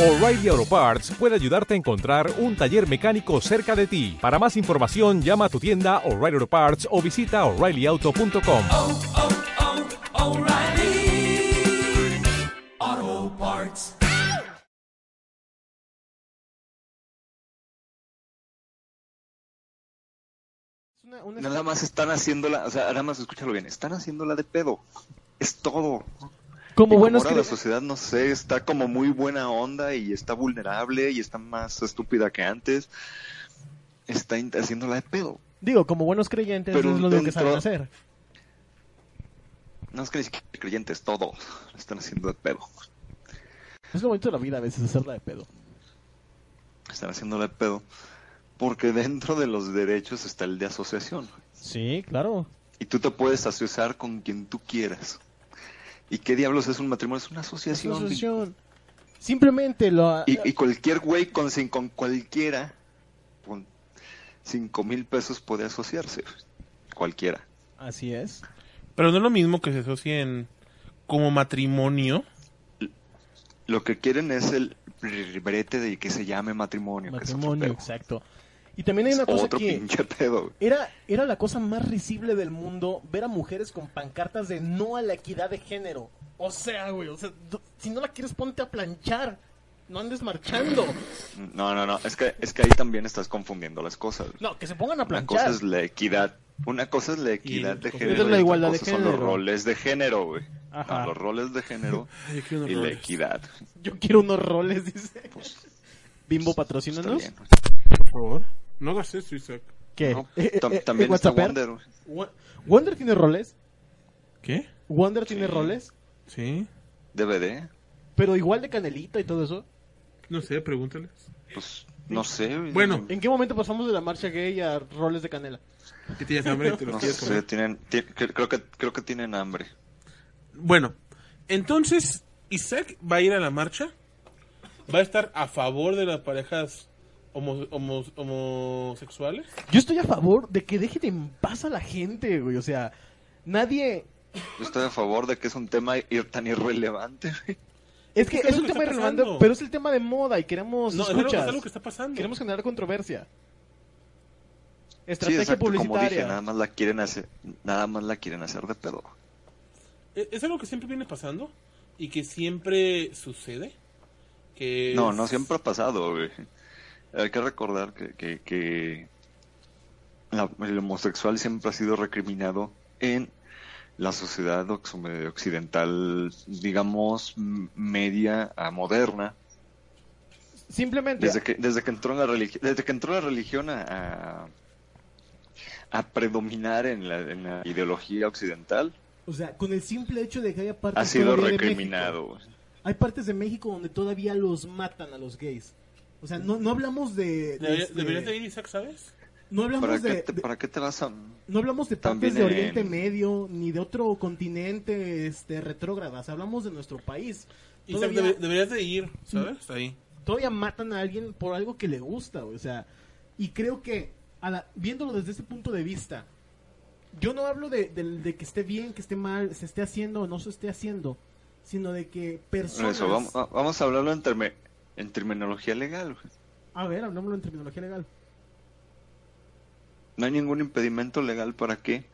O'Reilly Auto Parts puede ayudarte a encontrar un taller mecánico cerca de ti. Para más información, llama a tu tienda O'Reilly Auto Parts o visita oreillyauto.com. oh, oh, O'Reilly Auto Parts. Una- una- Nada más están haciéndola, o sea, nada más escúchalo bien, están haciéndola de pedo. Es todo. Como buenos ahora la sociedad, no sé, está como muy buena onda y está vulnerable y está más estúpida que antes. Está haciéndola de pedo. Digo, como buenos creyentes Pero es lo único que dentro- saben hacer. No es que creyentes, todos la están haciendo de pedo. Es lo bonito de la vida a veces hacerla de pedo. Están haciéndola de pedo. Porque dentro de los derechos está el de asociación. Sí, claro. Y tú te puedes asociar con quien tú quieras. ¿Y qué diablos es un matrimonio? Es una asociación. Asociación. Simplemente lo... Y, y cualquier güey con, con cualquiera, con cinco mil pesos puede asociarse. Cualquiera. Así es. Pero no es lo mismo que se asocien como matrimonio. Lo que quieren es el brete de que se llame matrimonio. Matrimonio, exacto. Y también hay una Es cosa otro que... pinche pedo. güey. Era, era la cosa más risible del mundo ver a mujeres con pancartas de no a la equidad de género. O sea, güey, o sea, si no la quieres ponte a planchar. No andes marchando. No, no, no. Es que, es que ahí también estás confundiendo las cosas. No, que se pongan a Una cosa planchar. es la equidad. Una cosa es la equidad de género. es la y otra igualdad de cosa Son los género. roles de género, güey. Ajá. No, los roles de género y la equidad. Yo quiero unos roles, dice. Bimbo, Está patrocínanos. bien. Por favor. No hagas eso, Isaac. ¿Qué? No, Eh, eh, tam- eh, también está. Wonder. ¿Wonder tiene roles? ¿Qué? ¿Wonder tiene roles? Sí. DVD. Pero igual de canelita y todo eso. No sé, pregúntales. Pues no sé. Bueno. ¿En qué momento pasamos de la marcha gay a roles de canela? ¿Qué tienes hambre? ¿Te los No quieres sé, comer? tienen, ti- cre- creo que creo que tienen hambre. Bueno, entonces Isaac va a ir a la marcha. Va a estar a favor de las parejas homo- homo- homosexuales. Yo estoy a favor de que dejen en paz a la gente, güey. O sea, nadie... Yo estoy a favor de que es un tema ir tan irrelevante. güey. Es que Es un tema irrelevante, pasando. pero es el tema de moda y queremos No, es algo, es escuchas. algo que está pasando. Queremos generar controversia. Sí, Estrategia como publicitaria. dije, nada más la quieren hacer, nada más la quieren hacer de pedo. Es es algo que siempre viene pasando y que siempre sucede. Que No, es- no siempre ha pasado, güey. Hay que recordar que, que, que la- el homosexual siempre ha sido recriminado en la sociedad occidental, digamos, media a moderna. Simplemente, Desde que, desde que entró la religión, desde que entró la religión a, a, predominar en la, en la ideología occidental, o sea, con el simple hecho de que haya partes ha sido de recriminado. México, hay partes de México donde todavía los matan a los gays. O sea, no, no hablamos de... este- Deberías de ir, Isaac, ¿sabes? no hablamos ¿Para, de, qué te, de- ¿Para qué te vas a...? no hablamos de partes de Oriente en- Medio ni de otro continente este retrógradas, hablamos de nuestro país. Isaac, Todavía, deberías de ir, ¿sabes? Ahí. todavía matan a alguien por algo que le gusta, o sea, y creo que a la- viéndolo desde ese punto de vista, yo no hablo de, de- de que esté bien, que esté mal, se esté haciendo o no se esté haciendo, sino de que personas... Eso, vamos, a- vamos a hablarlo en, terme- en terminología legal. A ver, hablámoslo en terminología legal. No hay ningún impedimento legal para que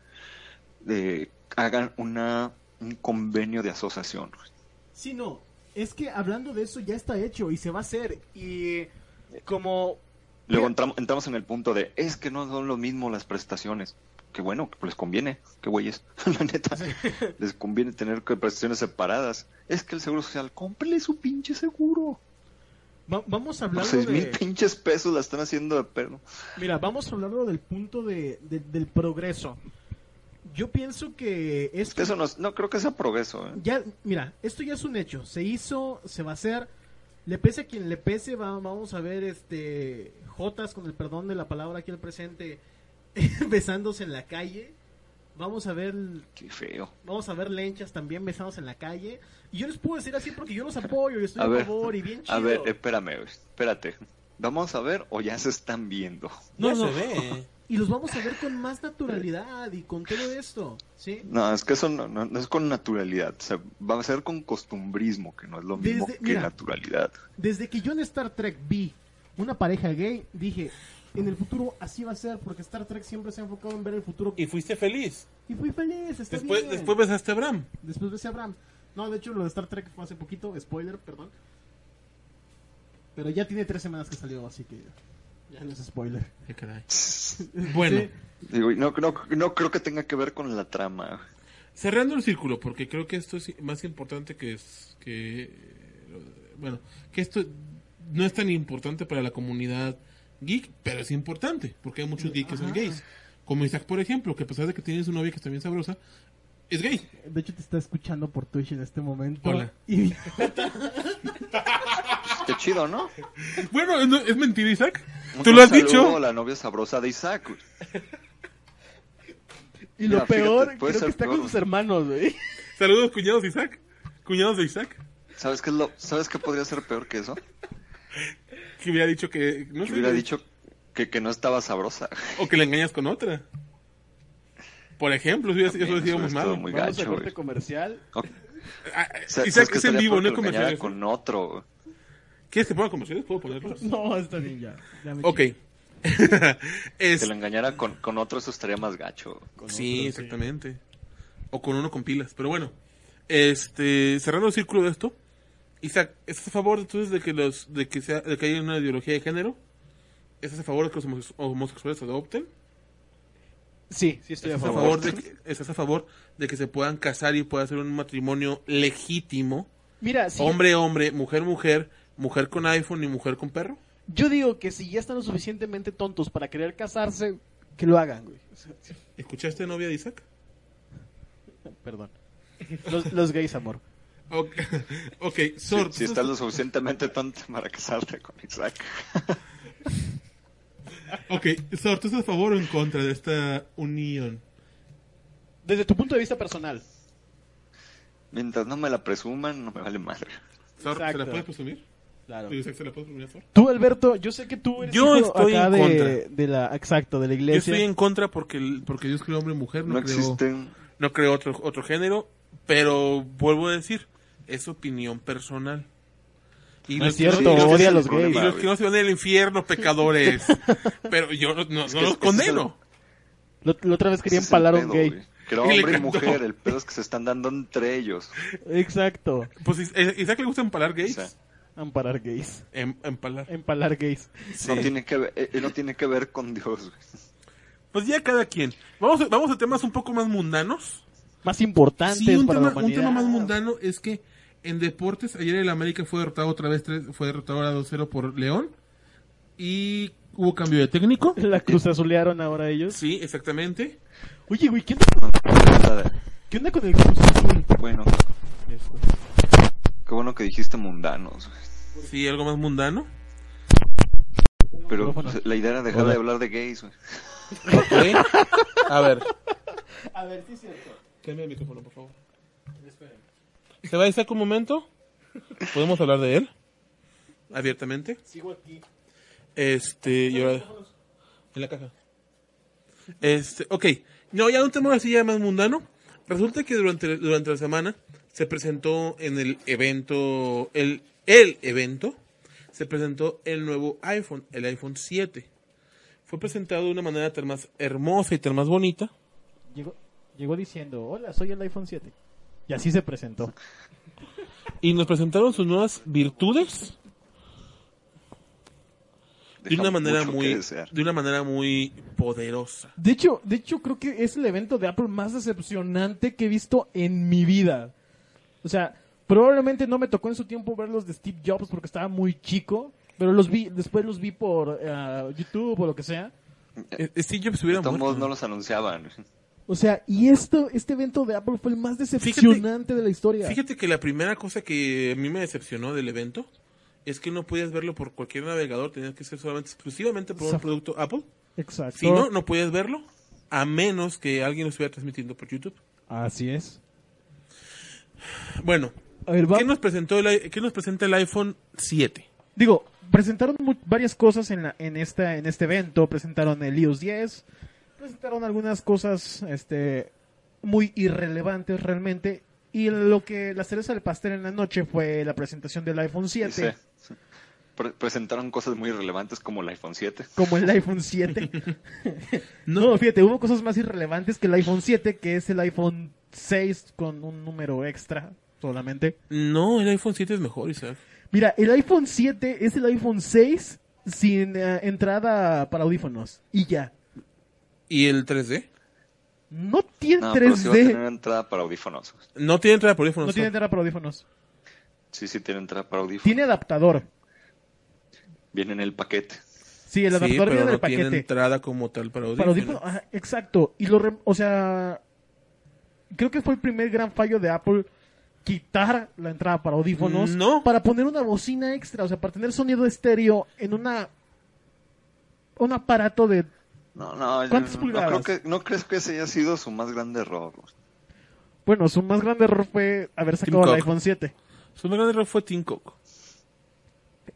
eh, hagan una, un convenio de asociación. Sí, no, es que hablando de eso ya está hecho y se va a hacer y como... Luego entramos, entramos en el punto de, es que no son lo mismo las prestaciones. Que bueno, que les conviene, que güeyes, la neta, les conviene tener prestaciones separadas. Es que el seguro social, cómprele su pinche seguro. Va- vamos a hablar seis mil de... pinches pesos la están haciendo de perro. Mira, vamos a hablarlo del punto de, de- del progreso. Yo pienso que Es esto eso no, es- no creo que sea progreso. ¿eh? ya, mira, esto ya es un hecho. Se hizo, se va a hacer. Le pese a quien le pese, va- vamos a ver este Jotas con el perdón de la palabra aquí al presente besándose en la calle. Vamos a ver, Qué feo. vamos a ver lenchas también besándose en la calle. Y yo les puedo decir así porque yo los apoyo y estoy a, A ver, favor y bien chido. A ver, espérame, espérate. ¿Vamos a ver o ya se están viendo? No, se ve. y los vamos a ver con más naturalidad y con todo esto, ¿sí? No, es que eso no, no- no es con naturalidad. O sea, va a ser con costumbrismo, que no es lo mismo Desde- que mira. naturalidad. Desde que yo en Star Trek vi una pareja gay, dije, en el futuro así va a ser, porque Star Trek siempre se ha enfocado en ver el futuro. Y fuiste feliz. Y fui feliz, está Después, bien. después besaste a Abraham. Después besé a Abraham. No, de hecho lo de Star Trek fue hace poquito, spoiler, perdón. Pero ya tiene tres semanas que salió, así que ya no es spoiler. Qué caray. Bueno, Sí. Digo, y no, no, no creo que tenga que ver con la trama. cerrando el círculo, porque creo que esto es más importante que es que bueno, que esto no es tan importante para la comunidad geek, pero es importante, porque hay muchos geeks que son gays. Como Isaac, por ejemplo, que a pesar de que tiene su novia que está bien sabrosa, es gay. De hecho te está escuchando por Twitch en este momento. Hola. Y, Qué chido, ¿no? Bueno, ¿no- ¿es mentira, Isaac? Un ¿Tú lo has dicho? a la novia sabrosa de Isaac. y Mira, lo fíjate, peor, puede creo que está peor. con sus hermanos, güey. Saludos, cuñados de Isaac. Cuñados de Isaac. ¿Sabes qué, es lo, ¿Sabes qué podría ser peor que eso? Que hubiera dicho que... No Que sé, hubiera dicho que, que no estaba sabrosa. O que le engañas con otra. Por ejemplo, eso También, decíamos eso es todo mal. muy Vamos a gacho, corte güey. comercial. O- Ah, ¿sabes Isaac qué es en vivo, no es comercial. con otro. ¿Quieres que ponga comerciales? ¿Puedo ponerlos? No, está bien ya. ya me Ok. es... Que lo engañara con, con otro, eso estaría más gacho. Sí, exactamente. O con uno con pilas. Pero bueno, este, cerrando el círculo de esto, Isaac, ¿estás a favor entonces de que los, de que sea, de que haya una ideología de género? ¿Estás a favor de que los homose- homosexuales adopten? Sí, sí estoy a ¿Estás a favor. de que, estás a favor de que se puedan casar y pueda hacer un matrimonio legítimo? Mira, sí, Hombre, hombre, mujer, mujer, mujer con iPhone y mujer con perro. yo digo que si ya están lo suficientemente tontos para querer casarse, que lo hagan, güey. ¿Escuchaste novia de Isaac? Perdón. Los, los gays, amor. Ok, okay Si, Sor, si estás lo suficientemente tonto para casarte con Isaac. ok, Sor, ¿tú estás a favor o en contra de esta unión? Desde tu punto de vista personal. Mientras no me la presuman, no me vale madre. Sor, ¿se la puedes presumir? Claro. Isaac, ¿se la puedes presumir a Sor? Tú, Alberto, yo sé que tú eres Yo hijo estoy acá en de, contra. de la, exacto, de la Yo iglesia. estoy en contra porque, el- porque Dios creó hombre y mujer, no, No creó, existen. no creó otro, otro género, pero vuelvo a decir, es opinión personal. Y No los es que cierto, y odia a los y gays. los que no se van al infierno, pecadores. pero yo no, no- Es no que los el- condeno. La, otra vez quería empalar a un gay. güey. Que Y hombre y mujer, el pedo es que se están dando entre ellos. Exacto. Pues eh, Isaac le gusta empalar gays. O sea, Amparar gays. Em- empalar. Empalar gays. no, tiene que ver, eh, no tiene que ver con Dios. güey. Pues ya cada quien. Vamos a, vamos a temas un poco más mundanos. Más importantes Sí, un para tema, la un humanidad. tema más mundano es que en deportes, ayer el América fue derrotado otra vez, tres- fue derrotado ahora 2-0 por León. Y hubo cambio de técnico. La cruz azulearon ahora ellos. Sí, exactamente. Oye, güey, ¿qué, Nada. qué onda con el cruz azul? Bueno, qué bueno que dijiste mundanos. güey. Sí, algo más mundano. Pero pues, la idea era dejar Hola. de hablar de gays. güey. A ver, A ver, sí es cierto. cambia el micrófono, por favor. ¿Se va a Isaac un momento? ¿Podemos hablar de él? Abiertamente. Sigo aquí. Este, y ahora... En la caja. Este, ok. No, ya un tema así ya más mundano. Resulta que durante, durante la semana se presentó en el evento, el, el evento, se presentó el nuevo iPhone, el iPhone 7. Fue presentado de una manera tan más hermosa y tan más bonita. Llegó, llegó diciendo, hola, soy el iPhone 7. Y así se presentó. Y nos presentaron sus nuevas virtudes de una manera muy, de una manera muy poderosa. De hecho, de hecho, creo que es el evento de Apple más decepcionante que he visto en mi vida. O sea, probablemente no me tocó en su tiempo ver los de Steve Jobs porque estaba muy chico, pero los vi, después los vi por eh, YouTube o lo que sea. Eh, eh, Steve Jobs hubiera De todos muerto. modos no los anunciaban. O sea, y esto, este evento de Apple fue el más decepcionante de la historia. Fíjate que la primera cosa que a mí me decepcionó del evento es que no podías verlo por cualquier navegador, tenías que ser solamente exclusivamente por un producto Apple. Exacto. Si no, no podías verlo a menos que alguien lo estuviera transmitiendo por YouTube. Así es. Bueno, A ver, ¿qué nos presentó el, qué nos presenta el iPhone 7? digo, presentaron varias cosas en, la, en, esta, en este evento. Presentaron el iOS 10, presentaron algunas cosas este, muy irrelevantes realmente. Y lo que la cereza del pastel en la noche fue la presentación del iPhone 7, Dice, pre- presentaron cosas muy relevantes como el iPhone 7. como el iPhone 7. no, fíjate, hubo cosas más irrelevantes que el iPhone 7, que es el iPhone 6 con un número extra solamente. No, el iPhone 7 es mejor, Isaac. Mira, el iPhone 7 es el iPhone 6 sin eh, entrada para audífonos. Y ya. ¿Y el 3D? No tiene No, pero sí va a 3D. tener entrada para audífonos. No tiene entrada por audífonos. No tiene entrada para audífonos. Sí, sí tiene entrada para audífonos. Tiene adaptador. Viene en el paquete. Sí, el Sí, adaptador pero viene no del tiene paquete. entrada como tal para audífonos. Para audífonos, ajá, exacto. Y lo, re- o sea, creo que fue el primer gran fallo de Apple quitar la entrada para audífonos No. para poner una bocina extra, o sea, para tener sonido estéreo en una un aparato de No, no, yo ¿Cuántas no, creo que, no crees que ese haya sido su más grande error. bueno, su más grande error fue haber sacado el iPhone 7. Su más grande error fue Tim Cook.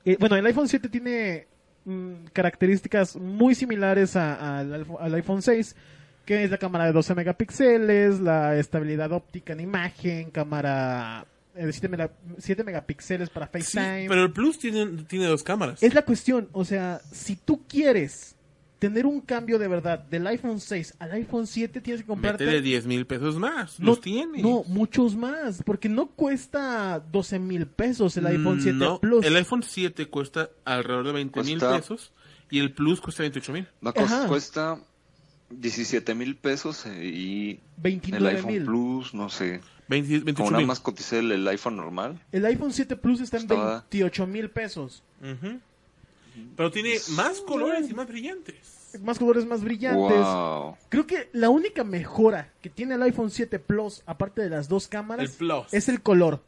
Eh, bueno, el iPhone 7 tiene mm, características muy similares a- al iPhone 6, que es la cámara de 12 megapíxeles, la estabilidad óptica en imagen, cámara eh, de 7, mega- 7 megapíxeles para Sí, FaceTime. pero el Plus tiene, tiene dos cámaras. Es la cuestión, o sea, si tú quieres tener un cambio de verdad del iPhone 6 al iPhone 7, tienes que comprarte... Métele 10 mil pesos más. No, los tiene. No, muchos más, porque no cuesta 12 mil pesos el iPhone 7 No, Plus. El iPhone 7 cuesta alrededor de 20 mil Cuesta- pesos y el Plus cuesta 28 mil. Ajá. cuesta 17 mil pesos eh, y el 29 iPhone mil. Plus, no sé. 20 Como 28 nada más coticé el, el iPhone normal. El iPhone 7 Plus está en Estaba- 28 mil pesos. Ujú. Pero tiene más colores y más brillantes. Más colores más brillantes. Wow. Creo que la única mejora que tiene el iPhone 7 Plus, aparte de las dos cámaras, El Plus. es el color.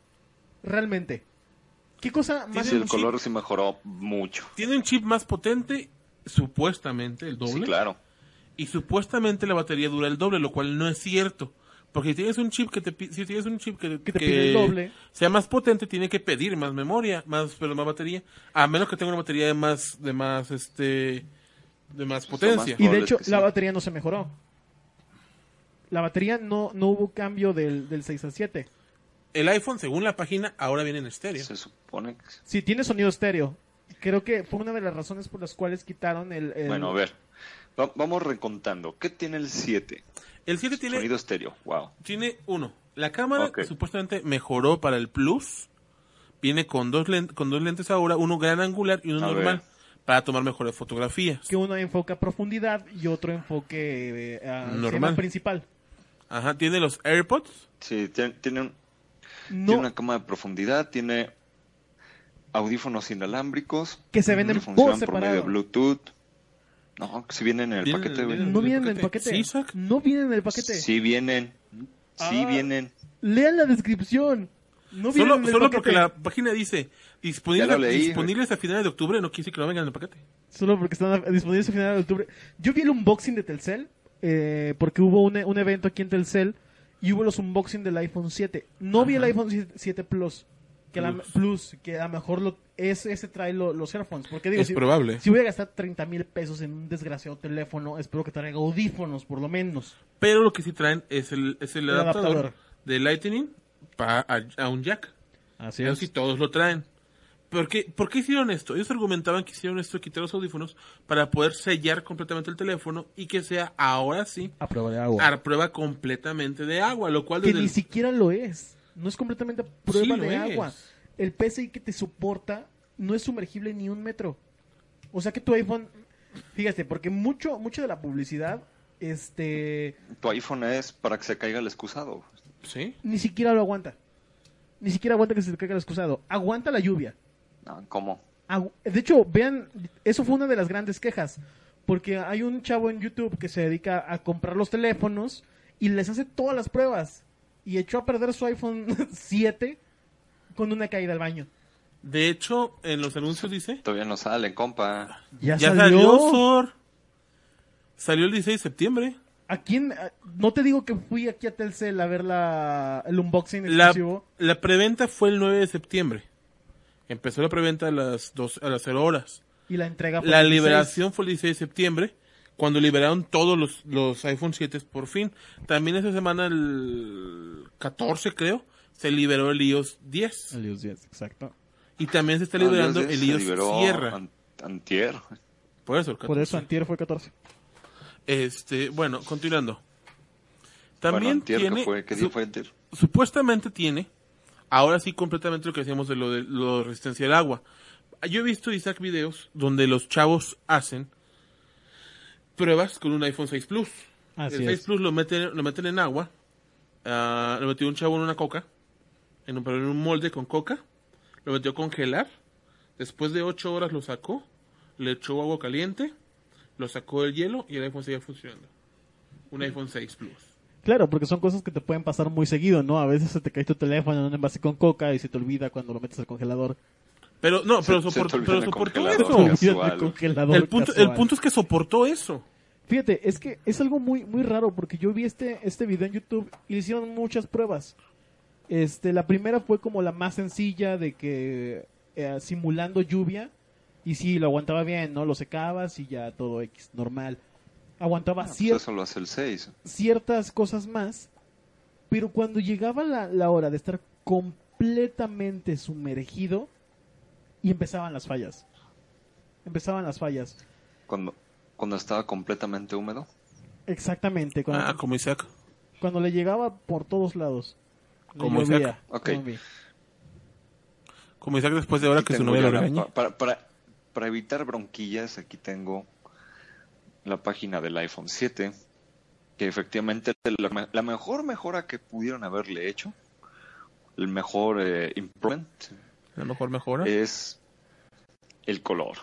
Realmente. ¿Qué cosa más? Sí, el color chip. sí mejoró mucho. Tiene un chip más potente, supuestamente el doble. Sí, claro. Y supuestamente la batería dura el doble, lo cual no es cierto. Porque si tienes un chip que te si tienes un chip que, Que te pide el doble. sea más potente, tiene que pedir más memoria, más pero más batería, a menos que tenga una batería de más de más este de más potencia. Y de hecho, sí. la batería no se mejoró. La batería no, no hubo cambio del, del 6 al 7. El iPhone, según la página, ahora viene en estéreo. Se supone que... Sí, tiene sonido estéreo. Creo que fue una de las razones por las cuales quitaron el... el- Bueno, a ver. Va- vamos recontando. ¿Qué tiene el 7? El 7 tiene Sonido estéreo. Wow. tiene uno. La cámara supuestamente mejoró para el Plus. Viene con dos lentes, con dos lentes ahora, uno gran angular y uno A normal ver. para tomar mejores fotografías. Que uno enfoca profundidad y otro enfoque eh, a- Normal. principal. Ajá, tiene los AirPods. Sí, tiene, tiene, un- No, tiene una cámara de profundidad, tiene audífonos inalámbricos. Que se venden por por medio de separado. Bluetooth. No, que si vienen en el Vienen- paquete, güey. no vienen en el paquete. paquete. ¿Sí, Isaac? No vienen en el paquete. Sí vienen. Sí Ah. vienen. Lean la descripción. No vienen Solo, en el solo paquete. porque la página dice disponibles, leí, disponibles a finales de octubre, no quiere decir que no vengan en el paquete. Solo porque están disponibles a final de octubre. Yo vi el unboxing de Telcel, eh, porque hubo un, un evento aquí en Telcel y hubo los unboxing del iPhone 7. No vi el iPhone 7 7 Plus, que a la- Plus. Plus, que a lo mejor lo, es, ese trae lo- los earphones. Porque digo, Es si, probable. si voy a gastar 30 mil pesos en un desgraciado teléfono, espero que traiga audífonos, por lo menos. Pero lo que sí traen es el, es el, El adaptador, adaptador. de Lightning pa- a, a un jack. Así Eso sí, todos lo traen. ¿Por qué, ¿Por qué hicieron esto? Ellos argumentaban que hicieron esto de quitar los audífonos para poder sellar completamente el teléfono y que sea ahora sí A prueba de agua. a prueba completamente de agua, lo cual que ni el- siquiera lo es. No es completamente prueba Sí de es. agua. El PCI que te soporta no es sumergible ni un metro. O sea que tu iPhone, fíjate, porque mucho, mucho de la publicidad, este, Tu iPhone es para que se caiga el excusado. ¿Sí? ni siquiera lo aguanta. Ni siquiera aguanta que se te caiga el excusado. Aguanta la lluvia. No, ¿Cómo? Agu- De hecho, vean, eso fue una de las grandes quejas. Porque hay un chavo en YouTube que se dedica a comprar los teléfonos y les hace todas las pruebas. Y echó a perder su iPhone 7 con una caída al baño. De hecho, en los anuncios dice... Todavía no salen, compa. Ya, Ya salió. salió, Sor. Salió el 16 de septiembre. ¿A quién? a- No te digo que fui aquí a Telcel a ver la, el unboxing La, exclusivo. la preventa fue el 9 de septiembre. Empezó la preventa a las, dos, a las 0 horas. Y la entrega fue La el 16. liberación fue el 16 de septiembre, cuando liberaron todos los, los iPhone 7 por fin. También esa semana, el 14 creo, se liberó el iOS 10. El iOS 10, exacto. Y también se está No, liberando el iOS Sierra. an- antier. Por eso, el Por 14. eso antier fue 14. Este, bueno, continuando. Bueno, También antier, ¿qué tiene, fue? ¿Qué día su- fue antier? supuestamente tiene, ahora sí completamente lo que decíamos de lo de lo de resistencia al agua. Yo he visto, Isaac, videos donde los chavos hacen pruebas con un iPhone 6 Plus. Así el 6 es. Plus lo meten, lo meten en agua, ah, lo metió un chavo en una coca, en un, pero en un molde con coca, lo metió a congelar, después de 8 horas lo sacó, le echó agua caliente, lo sacó del hielo y el iPhone seguía funcionando. Un iPhone 6 Plus. Claro, porque son cosas que te pueden pasar muy seguido, ¿no? A veces se te cae tu teléfono en un envase con coca y se te olvida cuando lo metes al congelador. Pero no, pero, soportó eso. El congelador El punto, el punto es que soportó eso. Fíjate, es que es algo muy muy raro porque yo vi este este video en YouTube y le hicieron muchas pruebas. Este, la primera fue como la más sencilla de que eh, simulando lluvia y sí lo aguantaba bien, ¿no? Lo secabas y ya todo X normal. Aguantaba Ah, pues cier- eso lo hace el 6. ciertas cosas más, pero cuando llegaba la, la hora de estar completamente sumergido y empezaban las fallas. Empezaban las fallas. Cuando, cuando estaba completamente húmedo. Exactamente, cuando, Ah, como Isaac. cuando le llegaba por todos lados. Como llovía, Isaac. Ok. como a mí. Como Isaac después de ahora Aquí que su novia lo para, para, para evitar bronquillas, aquí tengo la página del iPhone 7, que efectivamente la, la mejor mejora que pudieron haberle hecho, el mejor eh, improvement, A lo mejor mejora. es el color.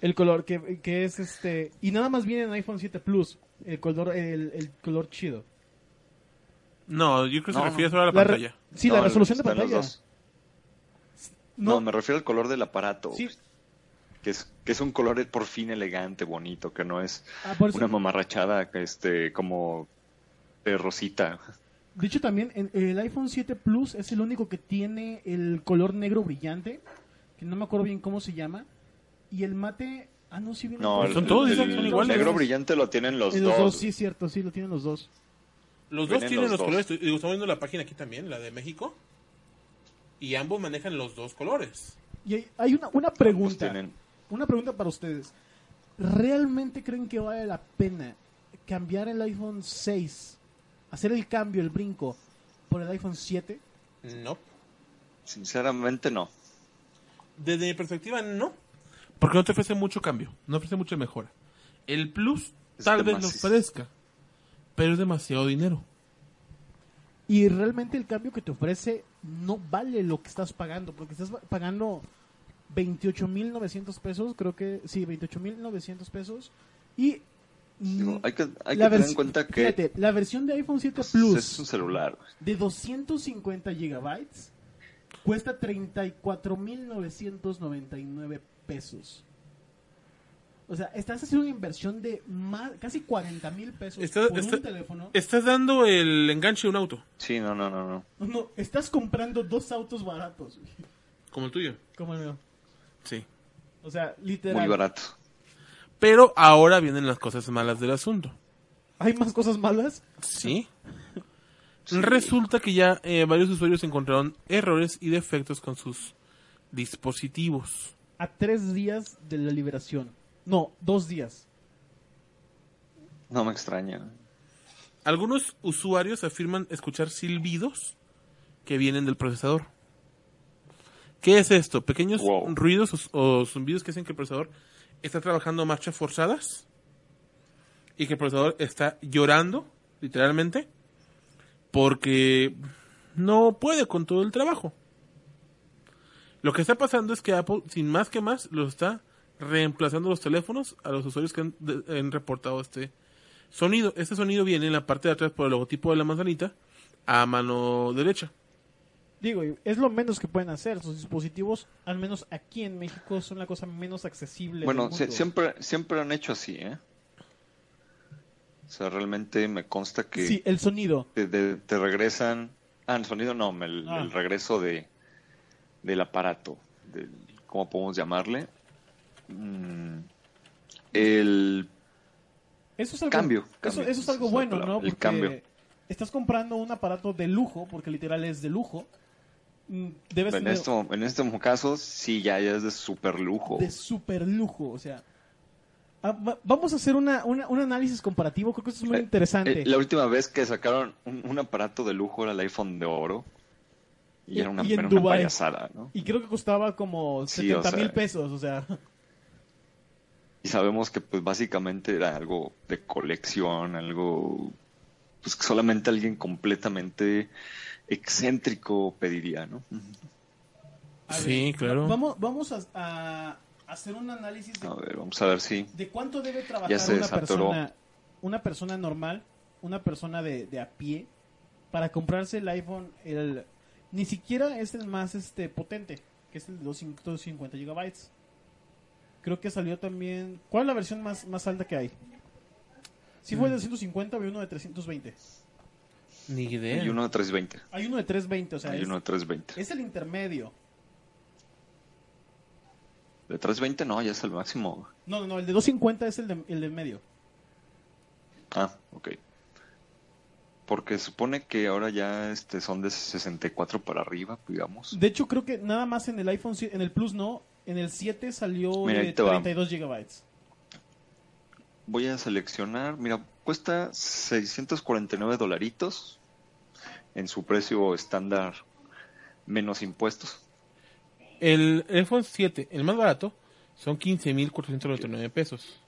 El color que, que es este y nada más viene en iPhone 7 Plus, el color el, el color chido. no, yo creo que se No, refiere no. solo a la, La re- pantalla. sí, No, la resolución de pantalla. No, No, me refiero al color del aparato. sí, Que es, que es un color por fin elegante, bonito, que no es ah, una mamarrachada este, como de rosita. De hecho, también en- el iPhone 7 Plus es el único que tiene el color negro brillante, que no me acuerdo bien cómo se llama. Y el mate, ah, no, sí viene. No, el, Son todos, el- Isaac, son el iguales. negro brillante lo tienen los, dos. los dos, sí, es cierto, sí, lo tienen los dos. Los dos tienen los los, dos. colores. Digo, estamos viendo la página aquí también, la de México. Y ambos manejan los dos colores. Y hay, hay una, una pregunta, una pregunta para ustedes. ¿Realmente creen que vale la pena cambiar el iPhone 6, hacer el cambio, el brinco, por el iPhone 7? No. Sinceramente no. Desde mi perspectiva, no. Porque no te ofrece mucho cambio. No ofrece mucha mejora. El plus Es tal vez lo demasiado. ofrezca. Pero es demasiado dinero. Y realmente el cambio que te ofrece no vale lo que estás pagando, porque estás pagando 28.900 pesos, creo que sí, 28.900 pesos. Y Digo, mm, hay que, hay la que tener en cuenta que fíjate, la versión de iPhone 7 pues, Plus es un celular. de 250 gigabytes cuesta 34.999 pesos. O sea, estás haciendo una inversión de más, casi 40 mil pesos Está- por está- un teléfono. Estás dando el enganche de un auto. Sí, no, no, no, no. No, estás comprando dos autos baratos. Como el tuyo. Como el mío. Sí. O sea, literal. Muy barato. Pero ahora vienen las cosas malas del asunto. ¿Hay más cosas malas? Sí. Resulta que ya eh, varios usuarios encontraron errores y defectos con sus dispositivos. A tres días de la liberación. No, dos días. No me extraña. Algunos usuarios afirman escuchar silbidos que vienen del procesador. ¿Qué es esto? Pequeños Wow. ruidos o, o zumbidos que hacen que el procesador está trabajando marchas forzadas y que el procesador está llorando, literalmente, porque no puede con todo el trabajo. Lo que está pasando es que Apple, sin más que más, lo está reemplazando los teléfonos a los usuarios que han, de- reportado este sonido. Este sonido viene en la parte de atrás por el logotipo de la manzanita a mano derecha. Digo, es lo menos que pueden hacer. Sus dispositivos, al menos aquí en México, son la cosa menos accesible. Bueno, mundo. siempre, siempre han hecho así, ¿eh? O sea, realmente me consta que Sí, el sonido. te, te- te regresan... Ah, el sonido no, el, Ah. el regreso de del aparato. del- ¿cómo podemos llamarle? Mm, el Eso es algo, Cambio, eso, cambio. eso es algo bueno, ¿no? el Porque cambio. estás comprando un aparato de lujo, porque literal es de lujo. Mm, Debes en tener este, en este caso sí ya, ya es de super lujo. de super lujo, o sea. ah, va- vamos a hacer una, una- un análisis comparativo, creo que eso es muy Eh, interesante. Eh, la última vez que sacaron un, un aparato de lujo era el iPhone de oro. Y, Y- era una, y era una payasada, ¿no? Y creo que costaba como Sí, 70 o sea, mil pesos, o sea. Y sabemos que pues básicamente era algo de colección, algo pues que solamente alguien completamente excéntrico pediría, ¿no? Sí, claro. Vamos, vamos a, a hacer un análisis de A ver, vamos a ver si... ¿De cuánto debe trabajar una persona, una persona normal, una persona de, de a pie, para comprarse el iPhone? El, ni siquiera es el más este potente, que es el de 250 gigabytes. Creo que salió también. ¿Cuál es la versión más, más alta que hay? Si Mm. fue de 250 o hay uno de 320. Ni idea. Hay uno de 320. Hay uno de 320, o sea, Hay es, uno de 320. es el intermedio. De 320 no, ya es el máximo. No, no, no, el de 250 es el de, el del medio. Ah, ok. Porque supone que ahora ya este son de 64 para arriba, digamos. De hecho, creo que nada más en el iPhone, en el Plus no, en el 7 salió Mira, de ahí te va. 32 gigabytes. Voy a seleccionar, mira, cuesta 649 dolaritos en su precio estándar menos impuestos. El iPhone 7, el más barato, son 15.499 pesos.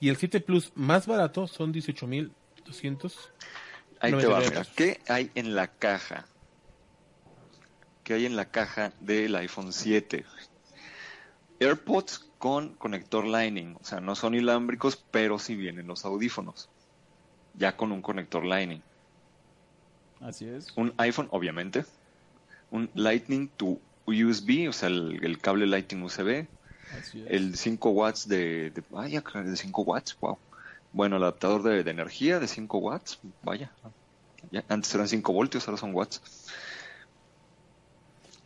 Y el 7 Plus más barato son 18.200. Ahí te va, 99 mira. ¿qué hay en la caja? ¿Qué hay en la caja del iPhone 7? AirPods con conector Lightning, o sea, no son inalámbricos, pero sí vienen los audífonos, ya con un conector Lightning. Así es. Un iPhone, obviamente, un Lightning to USB, o sea, el, el cable Lightning USB, Así es. el 5 watts de, de vaya, de 5 watts, wow. Bueno, el adaptador de, de energía de 5 watts, vaya. Ya, antes eran 5 voltios, ahora son watts.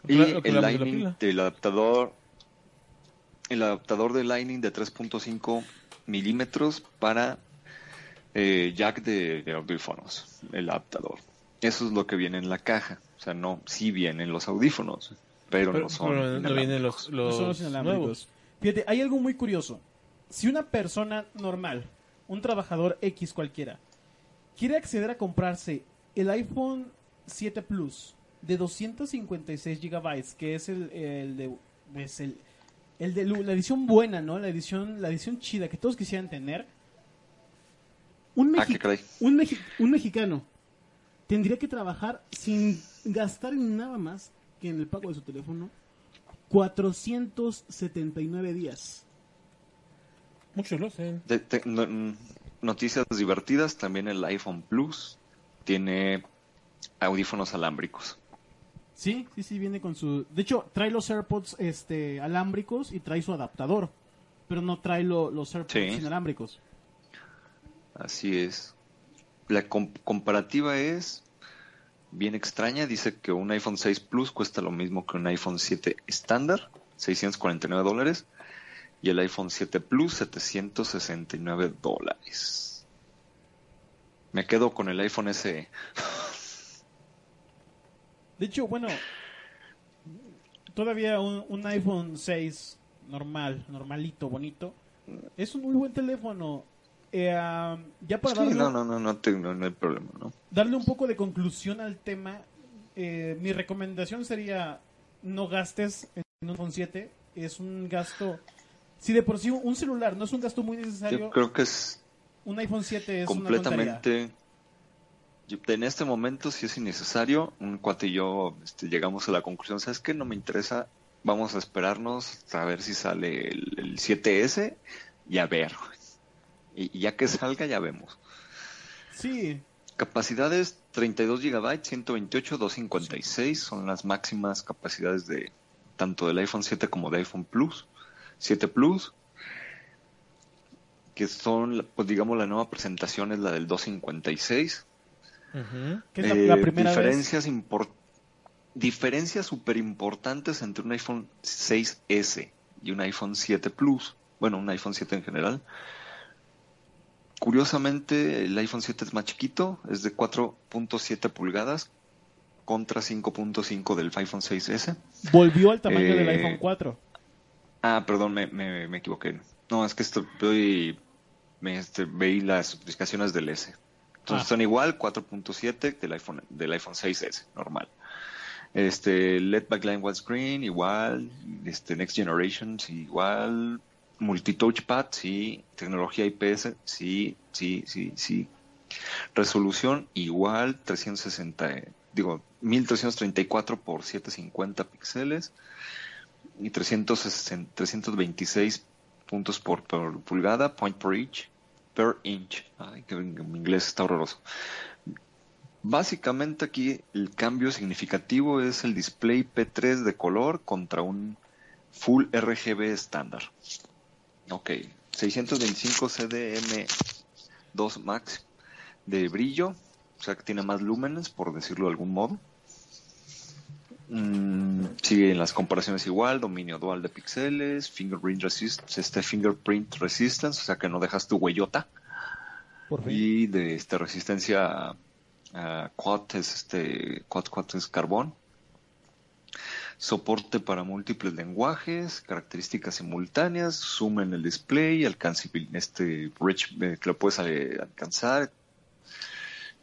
Y el Lightning del adaptador, el adaptador de Lightning de 3.5 milímetros para eh, jack de, de audífonos, el adaptador. Eso es lo que viene en la caja. O sea, no, sí vienen los audífonos, pero, Pero, no son. pero no vienen los, No son los nuevos. Fíjate, hay algo muy curioso. Si una persona normal, un trabajador X cualquiera, quiere acceder a comprarse el iPhone 7 Plus de 256 gigabytes, que es el, el de es el, el de la edición buena, ¿no? La edición la edición chida que todos quisieran tener. Un, Ah, mexi- un, mexi- un mexicano tendría que trabajar sin gastar en nada más que en el pago de su teléfono 479 días. Muchos lo hacen. De- te- no- mm, noticias divertidas, también el iPhone Plus tiene audífonos alámbricos. Sí, sí, sí, viene con su... De hecho, trae los AirPods este, alámbricos y trae su adaptador, pero no trae lo- los AirPods Sí. inalámbricos. Así es. La com- comparativa es bien extraña. Dice que un iPhone 6 Plus cuesta lo mismo que un iPhone 7 estándar, 649 dólares, y el iPhone 7 Plus 769 dólares. Me quedo con el iPhone. SE. De hecho, bueno, todavía un, un iPhone 6 normal, normalito, bonito, es un muy buen teléfono. Eh, ya para Sí, darle, no, no, no, no, te- no, no hay problema, ¿no? darle un poco de conclusión al tema, eh, mi recomendación sería no gastes en un iPhone 7. Es un gasto... Si de por sí un celular no es un gasto muy necesario, Yo creo que es un iPhone 7 es una completamente yo- en este momento si es innecesario un cuate y yo este, llegamos a la conclusión sabes que no me interesa vamos a esperarnos a ver si sale el, el 7S y a ver. Y, y ya que salga ya vemos. Sí, capacidades 32 GB 128 256 son las máximas capacidades de tanto del iPhone 7 como de iPhone Plus. 7 Plus que son pues digamos la nueva presentación es la del 256 Que es la, eh, la primera vez. diferencias diferencias súper importantes entre un iPhone 6S y un iPhone 7 Plus. Bueno, un iPhone 7 en general. Curiosamente, el iPhone 7 es más chiquito, es de 4.7 pulgadas contra 5.5 del iPhone 6S. Volvió al tamaño Eh, del iPhone 4. Ah, perdón, me, me, me equivoqué. No, es que estoy, me este, veí las especificaciones del S. Entonces Ah. son igual 4.7 del iPhone del iPhone 6S, normal. Este LED backline widescreen igual, este Next Generation sí, igual, multi touchpad sí, tecnología IPS sí, sí, sí, sí. Resolución igual 360, eh, digo 1334 por 750 píxeles y 360 326 puntos por, por pulgada, point per inch, per inch. Ay, que mi inglés está horroroso. Básicamente aquí el cambio significativo es el display P3 de color contra un Full RGB estándar. Ok, 625 CDM2 Max de brillo, o sea que tiene más lúmenes, por decirlo de algún modo. Mm, sigue en las comparaciones igual, dominio dual de píxeles, fingerprint resist, este fingerprint resistance, o sea que no dejas tu huellota. Y de este resistencia a, a quad es este quad quad es carbón. Soporte para múltiples lenguajes características simultáneas zoom en el display alcance este rich eh, que lo puedes eh, alcanzar.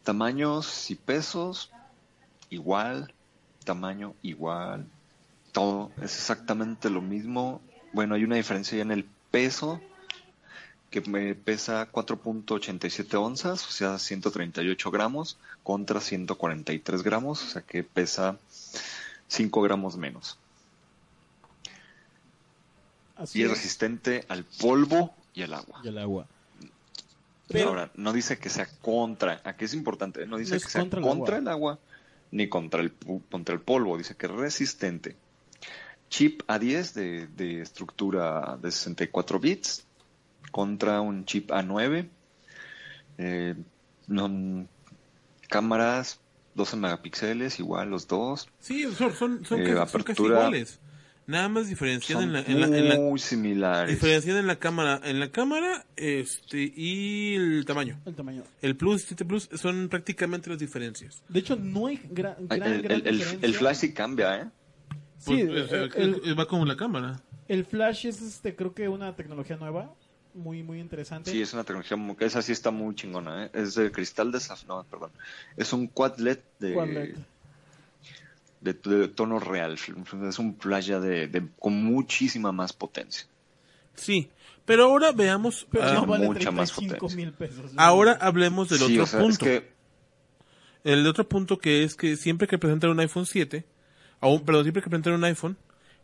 Tamaños y pesos igual tamaño igual todo es exactamente lo mismo bueno hay una diferencia ya en el peso que me pesa 4.87 onzas, o sea, 138 gramos, contra 143 gramos, o sea que pesa 5 gramos menos. Así Y es es. resistente al polvo y al agua. Y el agua. Ahora, no dice que sea contra, aquí es importante, no dice No es que sea contra contra, el, agua. Ni contra el, contra el polvo, dice que es resistente. Chip A10 de, de estructura de 64 bits contra un chip A9. Eh, no- cámaras 12 megapíxeles, igual los dos. Sí, son, son, son, Eh, casi, son casi apertura- iguales. Nada más diferencian en la, en la, en la- muy similares. diferencian en la cámara, en la cámara, este, y el tamaño. El tamaño. El Plus, 7 Plus, son prácticamente las diferencias. De hecho, no hay gran, gran, el, gran el- diferencia. el flash sí cambia, ¿eh? Sí, Pues, el, el- va como la cámara. el flash es, este, creo que una tecnología nueva, muy, muy interesante. Sí, es una tecnología, muy- esa sí está muy chingona, ¿eh? Es de cristal de zaf- no, perdón. Es un quad LED de, Quad LED. De, de tono real. Es un flash ya de, de- con muchísima más potencia. Sí, pero ahora veamos, Pero ah, no vale mucha más 35 potencia. mil pesos. ahora hablemos del Sí, otro o sea, punto. es que El otro punto que es que siempre que presentan un iPhone 7, aún, perdón, siempre que presentan un iPhone,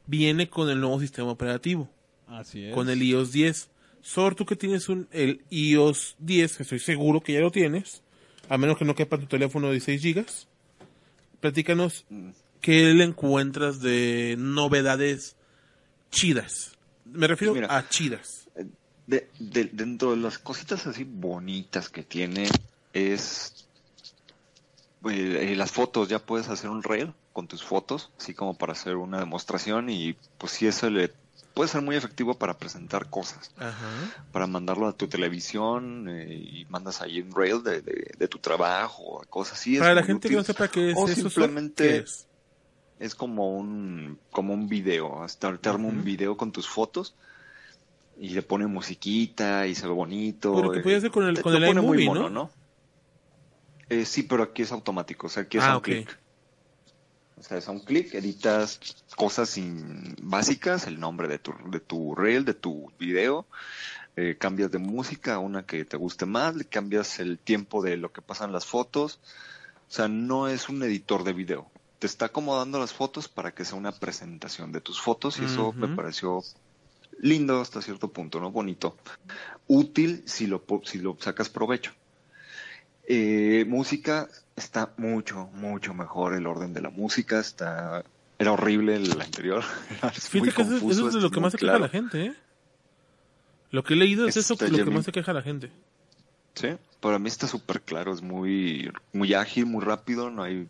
viene con el nuevo sistema operativo, Así es. con el iOS 10. Sor, tú que tienes un, el iOS 10, que estoy seguro que ya lo tienes, a menos que no quepa en tu teléfono de 16 gigas, platícanos Mm. Qué le encuentras de novedades chidas. Me refiero Mira. a chidas. de- de- dentro de las cositas así bonitas que tiene es eh, las fotos. Ya puedes hacer un reel con tus fotos, así como para hacer una demostración y pues sí eso le puede ser muy efectivo para presentar cosas. Ajá. para mandarlo a tu televisión eh, y mandas ahí un rail de, de- de tu trabajo, cosas así. Para la gente que no sepa qué es o eso, simplemente ¿qué es? Es como un como un video, hasta te arma un video con tus fotos y le pone musiquita y se ve bonito. Pero que eh, podía hacer con el- con el pone muy mono, ¿no? Eh, sí, pero aquí es automático, o sea, aquí es Ah, un ok. clic. O sea, es un clic, editas cosas sin- básicas, el nombre de tu, de tu reel, de tu video, eh, cambias de música a una que te guste más, le cambias el tiempo de lo que pasan las fotos. O sea, no es un editor de video. Te está acomodando las fotos para que sea una presentación de tus fotos y eso me pareció lindo hasta cierto punto, ¿no? Bonito. Útil si lo, si lo sacas provecho. Eh, música está mucho, mucho mejor el orden de la música. Está era horrible el anterior. Fíjate que eso, confuso, eso es de lo que más se queja claro. la gente, ¿eh? Lo que he leído es eso, Está lo que más se queja la gente. Sí, para mí está súper claro, es muy, muy ágil, muy rápido, no hay,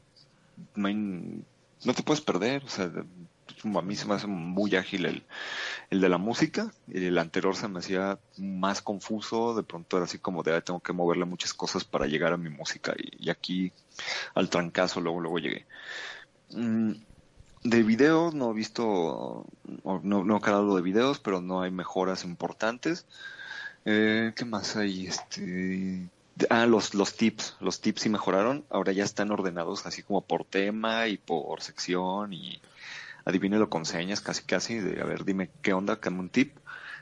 no te puedes perder. O sea, a mí se me hace muy ágil el, el de la música. El anterior se me hacía más confuso. De pronto era así como de, "Ay, tengo que moverle muchas cosas para llegar a mi música. Y, aquí al trancazo luego, luego llegué. Mm, de videos no he visto, no, no he calado de videos, pero no hay mejoras importantes. Eh, ¿Qué más hay? Este, ah, los, los tips, los tips sí mejoraron. Ahora ya están ordenados así como por tema y por sección y adivínelo con señas casi casi. De, a ver, dime qué onda, dame un tip.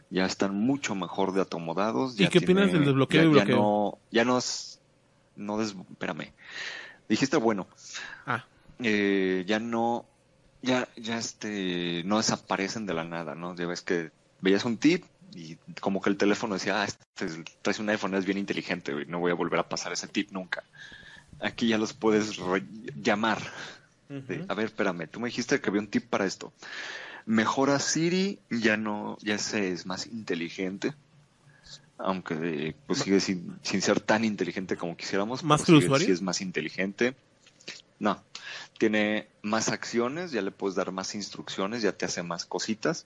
Ya están mucho mejor de acomodados. ¿Y ya qué opinas del desbloqueo ya- y ya bloqueo? no, ya no es, no des, espérame. Dijiste bueno Ah, eh, ya no, ya, ya este, no desaparecen de la nada, ¿no? Ya ves que veías un tip y como que el teléfono decía, ah, este es- traes un iPhone, es bien inteligente, güey, no voy a volver a pasar ese tip nunca. Aquí ya los puedes llamar. de, a ver, espérame, tú me dijiste que había un tip para esto. Mejora Siri, ya no, ya se es más inteligente. Aunque pues sigue sin, sin ser tan inteligente como quisiéramos. ¿Más que el usuario? sí es más inteligente. No, tiene más acciones, ya le puedes dar más instrucciones, ya te hace más cositas.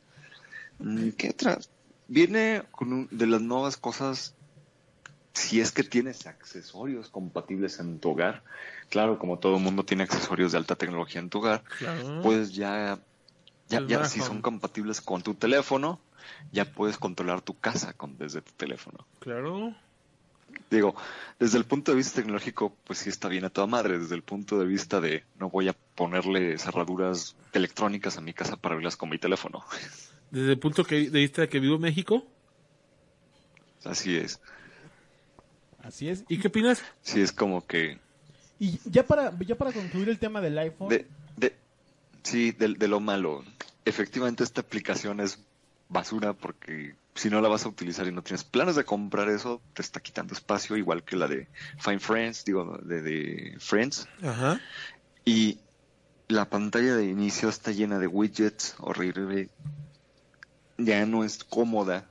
Mm, ¿Qué otra? Viene con un- de las nuevas cosas, si es que tienes accesorios compatibles en tu hogar. Claro, como todo mundo tiene accesorios de alta tecnología en tu hogar, claro. pues ya, ya, El si son compatibles con tu teléfono, ya puedes controlar tu casa con, desde tu teléfono. claro. Digo, desde el punto de vista tecnológico, pues sí está bien a toda madre. Desde el punto de vista de no voy a ponerle cerraduras electrónicas a mi casa para abrirlas con mi teléfono. Desde el punto que, de vista de que vivo en México. Así es. Así es. ¿Y qué opinas? Sí es como que Y ya para, ya para concluir el tema del iPhone, de, de sí, de, de lo malo. Efectivamente esta aplicación es basura porque si no la vas a utilizar y no tienes planes de comprar eso, te está quitando espacio, igual que la de Find Friends, digo, de, de Friends. Ajá. Y la pantalla de inicio está llena de widgets horrible. Ya no es cómoda.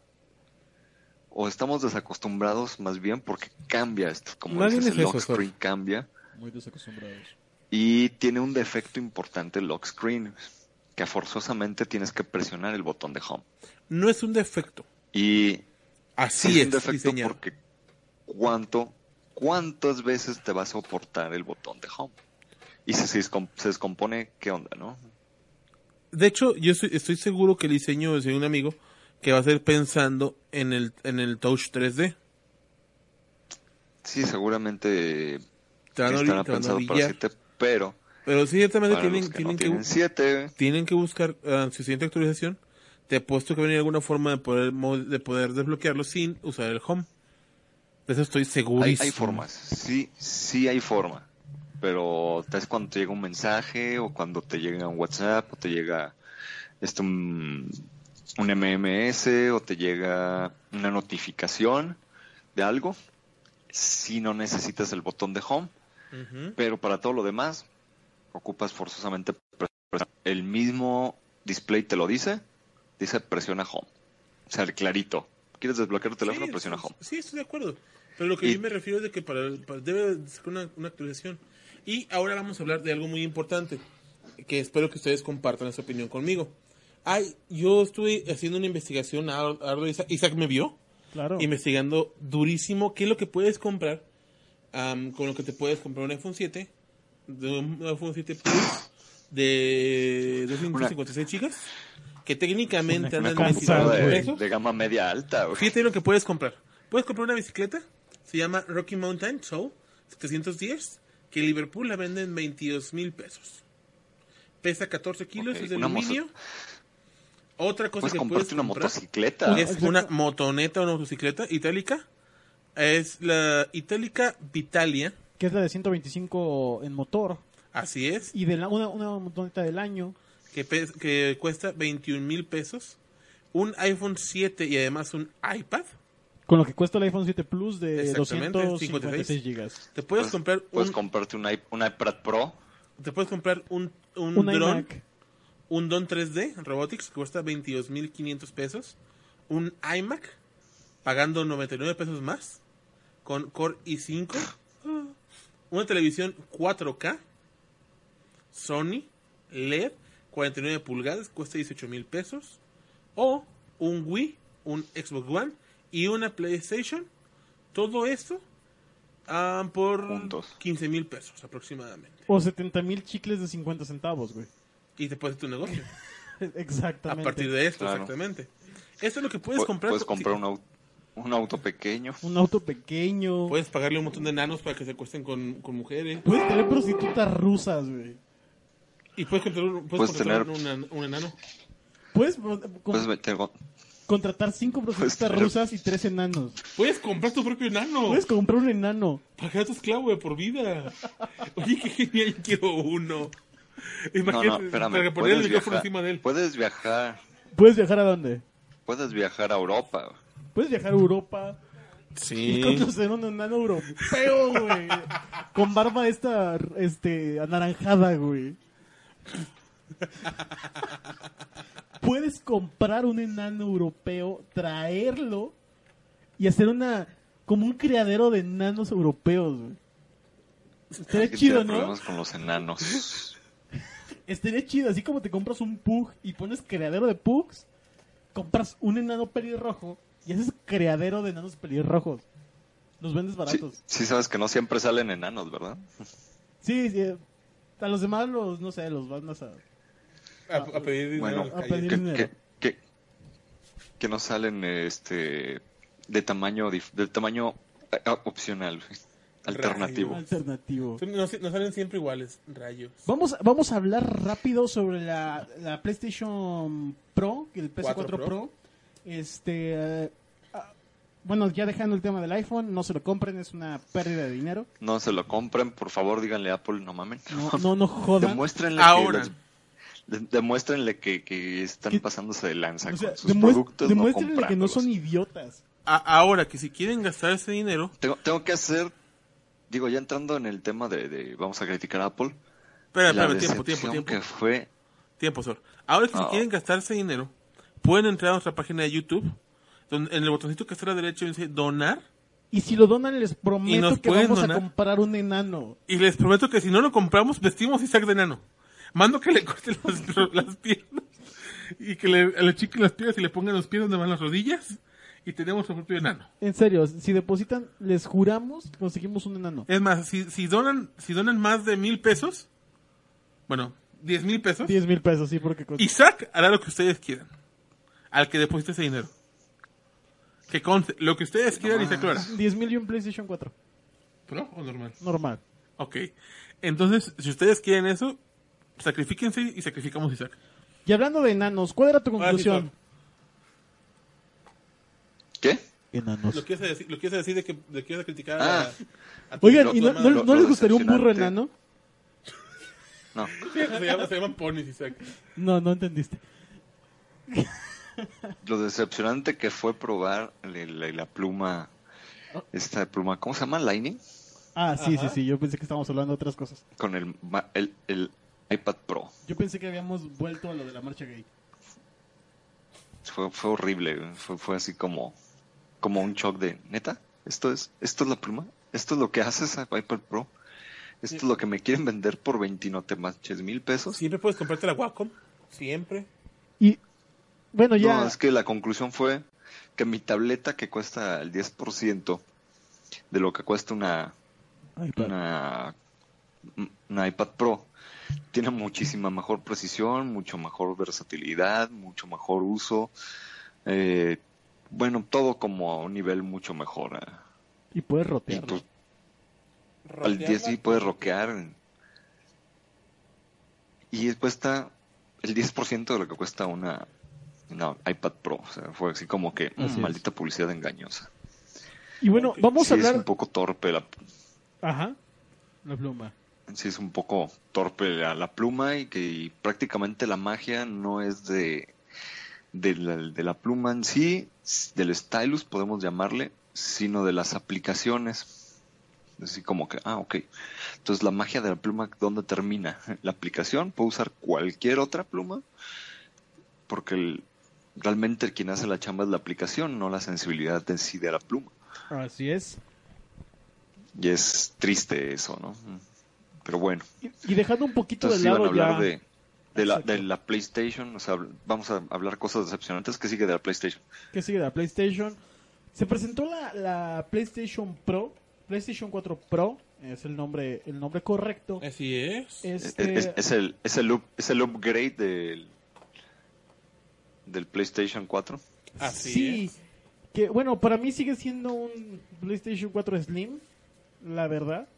O estamos desacostumbrados más bien porque cambia esto. Como dices, el es eso, lock screen Sor. cambia. Muy desacostumbrados. Y tiene un defecto importante el lock screen. Que forzosamente tienes que presionar el botón de home. No es un defecto. Y Así es es, un defecto diseñado. porque cuánto, cuántas veces te va a soportar el botón de home. Y si se descompone, ¿qué onda, no? De hecho, yo estoy, estoy seguro que el diseño de un amigo que va a ser pensando en el, en el Touch 3D. Sí, seguramente a, estará a pensado para orillar. 7, pero Pero sí, ciertamente tienen, que tienen, no que, 7, tienen que buscar ah, su siguiente actualización. Te he puesto que venir alguna forma de poder, de poder desbloquearlo sin usar el Home. De eso estoy hay, segurísimo. hay formas, sí, sí hay forma. Pero es cuando te llega un mensaje o cuando te llega un WhatsApp o te llega este un, un MMS o te llega una notificación de algo. Si no necesitas el botón de home, pero para todo lo demás ocupas forzosamente el mismo display te lo dice, dice presiona home. O sea, el clarito. ¿Quieres desbloquear tu teléfono? Sí, presiona home. Sí, estoy de acuerdo. Pero lo que Y- yo me refiero es de que para, para- debe ser una, una actualización. Y ahora vamos a hablar de algo muy importante, que espero que ustedes compartan esa opinión conmigo. Ay, yo estuve haciendo una investigación, Ar- Ardo Isaac, Isaac me vio, claro. investigando durísimo qué es lo que puedes comprar, am, con lo que te puedes comprar un iPhone 7, de un iPhone 7 Plus de 256 gigas, que técnicamente Una andan en cosa, 29 de, pesos. de gama media alta. güey. Fíjate lo que puedes comprar. Puedes comprar una bicicleta, se llama Rocky Mountain Soul 710, que en Liverpool la venden en 22 mil pesos. Pesa 14 kilos, Ok, es de aluminio. Otra cosa Puedes que puedes una comprar motocicleta. Es una motoneta o una motocicleta itálica. Es la Itálica Vitalia, que es la de 125 en motor. así es, Y de la, una, una motoneta del año. que, pes- que cuesta 21 mil pesos. Un iPhone 7 y además un iPad. Con lo que cuesta el iPhone 7 Plus de Exactamente, 256 gigas. Te puedes Puedes- comprar Puedes un, comprarte un, i- un iPad Pro. te puedes comprar un, un, Un dron. iMac. un Don 3D Robotics que cuesta 22.500 pesos, un iMac pagando 99 pesos más con Core i5, una televisión 4K, Sony LED 49 pulgadas, cuesta 18 mil pesos. O un Wii, un Xbox One y una PlayStation. Todo esto ah, por Juntos. 15 mil pesos aproximadamente. O 70 mil chicles de 50 centavos, güey. Y te puedes hacer tu negocio. A Exactamente. partir de esto, Claro. exactamente. Esto es lo que puedes Pu- comprar. Puedes comprar un auto, un auto pequeño. Un auto pequeño. Puedes pagarle un montón de enanos para que se acuesten con, con mujeres. Puedes tener prostitutas rusas, güey. Y puedes puedes Puedes tener- un, un enano. Puedes eh, Puedes meter contratar cinco prostitutas tener- rusas y tres enanos. Puedes comprar tu propio enano. Puedes comprar un enano. Pagar a tu esclavo de por vida. Oye, qué genial, yo quiero uno. No, Imagínate, no, espérame. para poner el Puedes micrófono viajar, encima de él. puedes viajar, ¿Puedes viajar a dónde? puedes viajar a Europa. Puedes viajar a Europa y Sí. conocer un enano europeo, güey. Con barba esta, este, anaranjada, güey. Puedes comprar un enano europeo, traerlo y hacer una, como un criadero de enanos europeos, güey. Estaría chido, ¿no? problemas con los enanos. Estaría chido, así como te compras un pug y pones criadero de pugs, compras un enano pelirrojo y haces criadero de enanos pelirrojos. Los vendes Sí, baratos. sí sabes que no siempre salen enanos, ¿verdad? Sí, sí. A los demás los, no sé, los van a... A, a pedir dinero Bueno, a pedir- Que, dinero. que, que, que no salen este de tamaño del tamaño eh, opcional, alternativo. Alternativo. Son- No, no salen siempre iguales, rayos. Vamos, vamos a hablar rápido sobre la, la PlayStation Pro, el PS4 4 Pro. Pro. Este, ah, bueno, ya dejando el tema del iPhone, no se lo compren, es una pérdida de dinero. No se lo compren, por favor, díganle a Apple, no mamen. No, no, no jodan. Demuéstrenle Ahora. que, les- de- demuéstrenle que, que están Que- pasándose de lanza O sea, con sus demuest- productos, no demuéstrenle que no son idiotas. A- ahora que si quieren gastar ese dinero, Tengo, tengo que hacer, digo, ya entrando en el tema de, de vamos a criticar a Apple, espera, la espera, tiempo, tiempo, tiempo. que fue, Tiempo, Sor. Ahora que si quieren gastar ese dinero, pueden entrar a nuestra página de YouTube, donde en el botoncito que está a la derecha dice donar, Y si lo donan, les ¿Y prometo que vamos donar? a comprar un enano. y les prometo que si no lo compramos, vestimos Isaac de enano. Mando que le corten las, las piernas y que le, le chiquen las piernas y le pongan los pies donde van las rodillas y tenemos nuestro propio enano. En serio, si depositan, les juramos que conseguimos un enano. Es más, si, si donan si donan más de mil pesos, bueno, diez mil pesos, 10 mil pesos, sí, porque... Isaac hará lo que ustedes quieran. Al que deposite ese dinero. Que conste, lo que ustedes quieran, Isaac lo hará. 10 mil y un PlayStation 4. ¿Pro o normal? Normal. Ok. Entonces, si ustedes quieren eso, sacrifíquense y sacrificamos a Isaac. Y hablando de enanos, ¿cuál era tu conclusión? ¿qué? Enanos. ¿Lo quieres decir, lo quieres decir de que, de que ibas a criticar Ah. a, a tu- Oigan, ¿y no, lo- no- lo- no lo les gustaría un burro enano? No, se, llama- se llaman ponis, Isaac. No, no entendiste. lo decepcionante que fue probar la, la- la pluma, esta pluma, ¿cómo se llama? Lightning, Ah, sí, Ajá. sí, sí, yo pensé que estábamos hablando de otras cosas. con el, el, el iPad Pro. Yo pensé que habíamos vuelto a lo de la marcha gay. Fue, fue horrible, fue, fue así como, como un shock de, neta, esto es, esto es la pluma, esto es lo que hace esa iPad Pro, esto es lo que me quieren vender por 20 no te manches mil pesos. Siempre puedes comprarte la Wacom. Siempre. Y, bueno, ya... No, es que la conclusión fue que mi tableta que cuesta el 10% de lo que cuesta una, pa- una, una iPad Pro tiene muchísima mejor precisión, mucho mejor versatilidad, mucho mejor uso. eh, bueno, todo como a un nivel mucho mejor. eh. Y puedes pues, al 10 sí puedes rockear. Y cuesta el 10% de lo que cuesta una, una iPad Pro. O sea, fue así como que mm, es. maldita publicidad engañosa. Y bueno, vamos sí, a es hablar... un poco torpe la, Ajá. La pluma. Sí es un poco torpe la, la pluma y que y prácticamente la magia no es de, de, la, de la pluma en sí, del stylus podemos llamarle, sino de las aplicaciones. Así como que, ah, ok. Entonces la magia de la pluma, ¿dónde termina? La aplicación, puedo usar cualquier otra pluma, porque el- realmente quien hace la chamba es la aplicación, no la sensibilidad en sí de la pluma. Así es. Y es triste eso, ¿no? Pero bueno. Y, y dejando un poquito Entonces de iban a lado hablar ya... de... De la, de la PlayStation, o sea, vamos a hablar cosas decepcionantes. ¿Qué sigue de la PlayStation? ¿Qué sigue de la PlayStation? Se presentó la, la PlayStation Pro, PlayStation 4 Pro, es el nombre, el nombre correcto. Así es. Este, Es, es el, es, el up- es el upgrade del, del PlayStation 4. Así sí, es. que bueno, para mí sigue siendo un PlayStation 4 Slim, la verdad.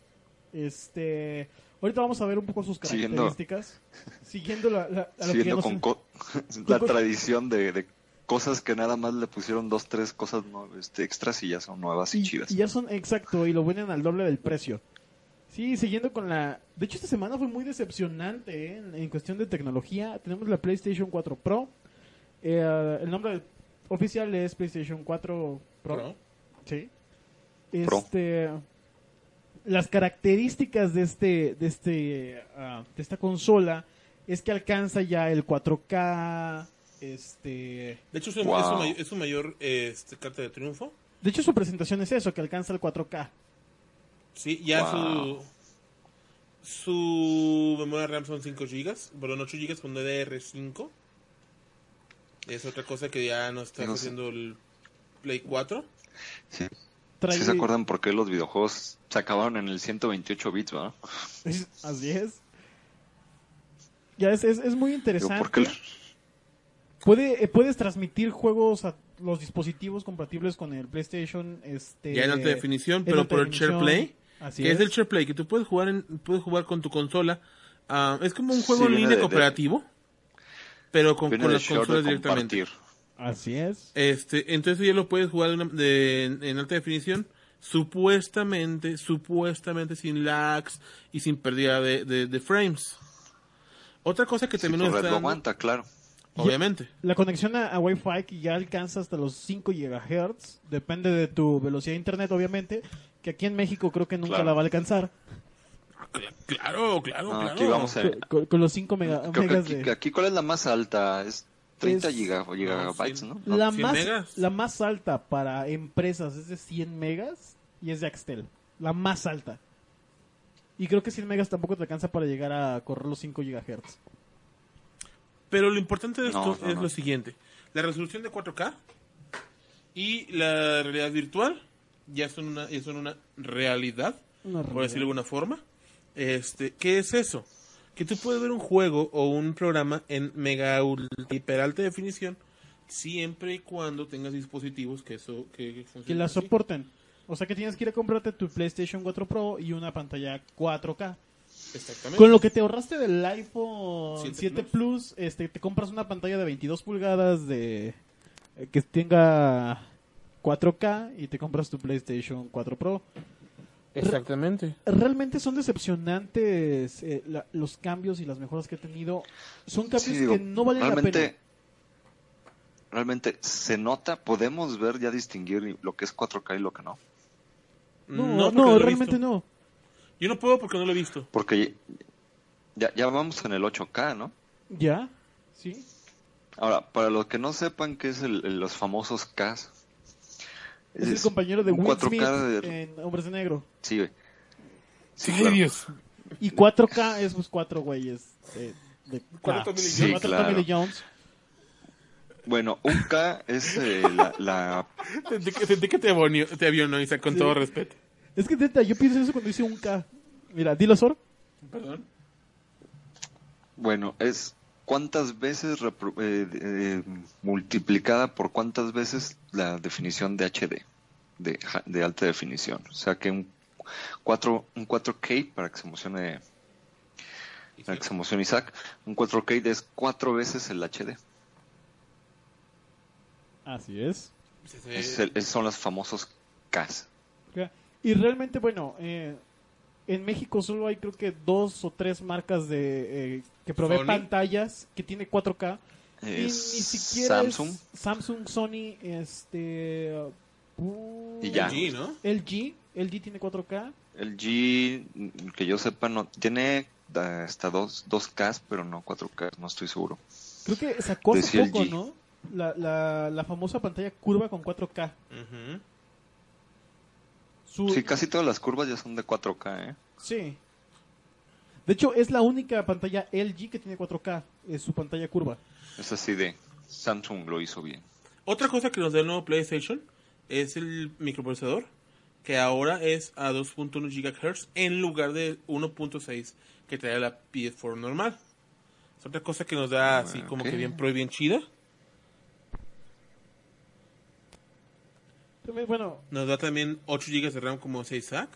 Este, ahorita vamos a ver un poco sus características. Siguiendo, la, la- a lo que ya Siguiendo nos- con co- la tradición de, de cosas que nada más le pusieron dos, tres cosas este, extras y ya son nuevas y, y, chidas. y ya son exacto y lo venden al doble del precio. Sí, siguiendo con la... De hecho, esta semana fue muy decepcionante ¿eh? en, en cuestión de tecnología. Tenemos la PlayStation 4 Pro. Eh, el nombre oficial es PlayStation 4 Pro. Pro. Sí. Pro. Las características de este, de este, ah, de esta consola es que alcanza ya el 4K. Este, De hecho, es su, Wow. es su may- es su mayor este, carta de triunfo. de hecho, su presentación es eso, que alcanza el 4K. Sí, ya Wow. su su memoria RAM son 5 GB, perdón, 8 GB con DDR5. Es otra cosa que ya no está No sé. haciendo el Play 4. Sí. Trae- ¿Sí se acuerdan por qué los videojuegos se acabaron en el 128 bits, ¿verdad? Así es. Ya es, es, es muy Digo, interesante. ¿por qué? Puede, eh, puedes transmitir juegos a los dispositivos compatibles con el PlayStation. Este, Ya en alta definición, pero alta por el. SharePlay. Así que es. es. el SharePlay, que tú puedes jugar en, puedes jugar con tu consola. Ah, es como un juego Sí, en línea de- de- cooperativo, pero con, las consolas directamente. compartir. Así es. Este, entonces ya lo puedes jugar una- de- en, en alta definición, supuestamente, supuestamente sin lags y sin pérdida de, de- de frames. Otra cosa que Sí, también nos lo aguanta, claro. obviamente. La conexión a, a Wi-Fi que ya alcanza hasta los 5 GHz. Depende de tu velocidad de internet, obviamente. Que aquí en México creo que nunca Claro. la va a alcanzar. Cl- Claro, claro, No, claro. aquí vamos a... Con, con- los 5 mega, Creo que megas aquí, de... aquí, ¿cuál es la más alta? Es 30 Es- giga- gigabytes, sí. ¿no? La 100 más, megas. la más alta para empresas es de 100 megas y es de Axtel. La más alta. Y creo que 100 megas tampoco te alcanza para llegar a correr los 5 gigahertz. Pero lo importante de esto No, no, es no. lo siguiente. La resolución de 4K y la realidad virtual ya son una, ya son una realidad, Una por decirlo de realidad. alguna forma. Este, ¿Qué es eso? Que tú puedes ver un juego o un programa en mega ultra, hiper alta definición siempre y cuando tengas dispositivos que eso que, que Que la así. soporten. O sea que tienes que ir a comprarte tu PlayStation 4 Pro y una pantalla 4K. Exactamente. Con lo que te ahorraste del iPhone 7, 7 Plus, este, te compras una pantalla de 22 pulgadas de eh, que tenga 4K y te compras tu PlayStation 4 Pro. Exactamente. Realmente son decepcionantes eh, la- los cambios y las mejoras que he tenido. Son cambios Sí, digo, que no valen la realmente, pena. realmente se nota, podemos ver ya distinguir lo que es 4K y lo que no. No, no, he realmente visto. no. Yo no puedo porque no lo he visto. Porque ya, ya vamos en el 8K, ¿no? ¿Ya? ¿Sí? Ahora, para los que no sepan qué es el, el- los famosos Ks, Es, el compañero de Will 4K Smith de- en Hombres de Negro. Sí, güey. Sí, Ay, claro. Dios. Y 4K es pues cuatro güeyes de, de Cuatro K. Sí, Jones. Cuatro claro. Tommy Lee Jones. Bueno, un K es eh, la, la- Sentí que, te, avionó, te avionó, Isaac, con Sí. todo respeto. Es que neta, yo pienso eso cuando dice un K. Mira, dilo Sor. Perdón. Bueno, es cuántas veces repro- eh, eh, multiplicada por cuántas veces la definición de HD, de, alta definición. O sea que un, 4, un 4K, para que se emocione, para que se emocione Isaac, un 4K es cuatro veces el HD. Así es. El- es- son los famosos Ks. Y realmente, bueno, eh, en México solo hay creo que dos o tres marcas de eh, que provee Sony. pantallas que tiene 4K. y ni Es siquiera Samsung. es Samsung, Sony, este... uh, Y ya. LG, ¿no? LG, LG tiene 4K. El G, que yo sepa, no tiene eh, hasta dos, 2K, pero no 4K, no estoy seguro. Creo que sacó hace poco, LG. ¿no? La, la, la famosa pantalla curva con 4K. Ujú. Su, Sí, casi todas las curvas ya son de 4K, ¿eh? Sí. De hecho, es la única pantalla LG que tiene 4K. es su pantalla curva. Es así de Samsung lo hizo bien. Otra cosa que nos da el nuevo PlayStation es el microprocesador, que ahora es a 2.1 GHz en lugar de 1.6 que trae la PS4 normal. Es otra cosa que nos da así como ok. que bien pro y bien chida. Bueno, Nos da también 8 GB de RAM como 6 SAC.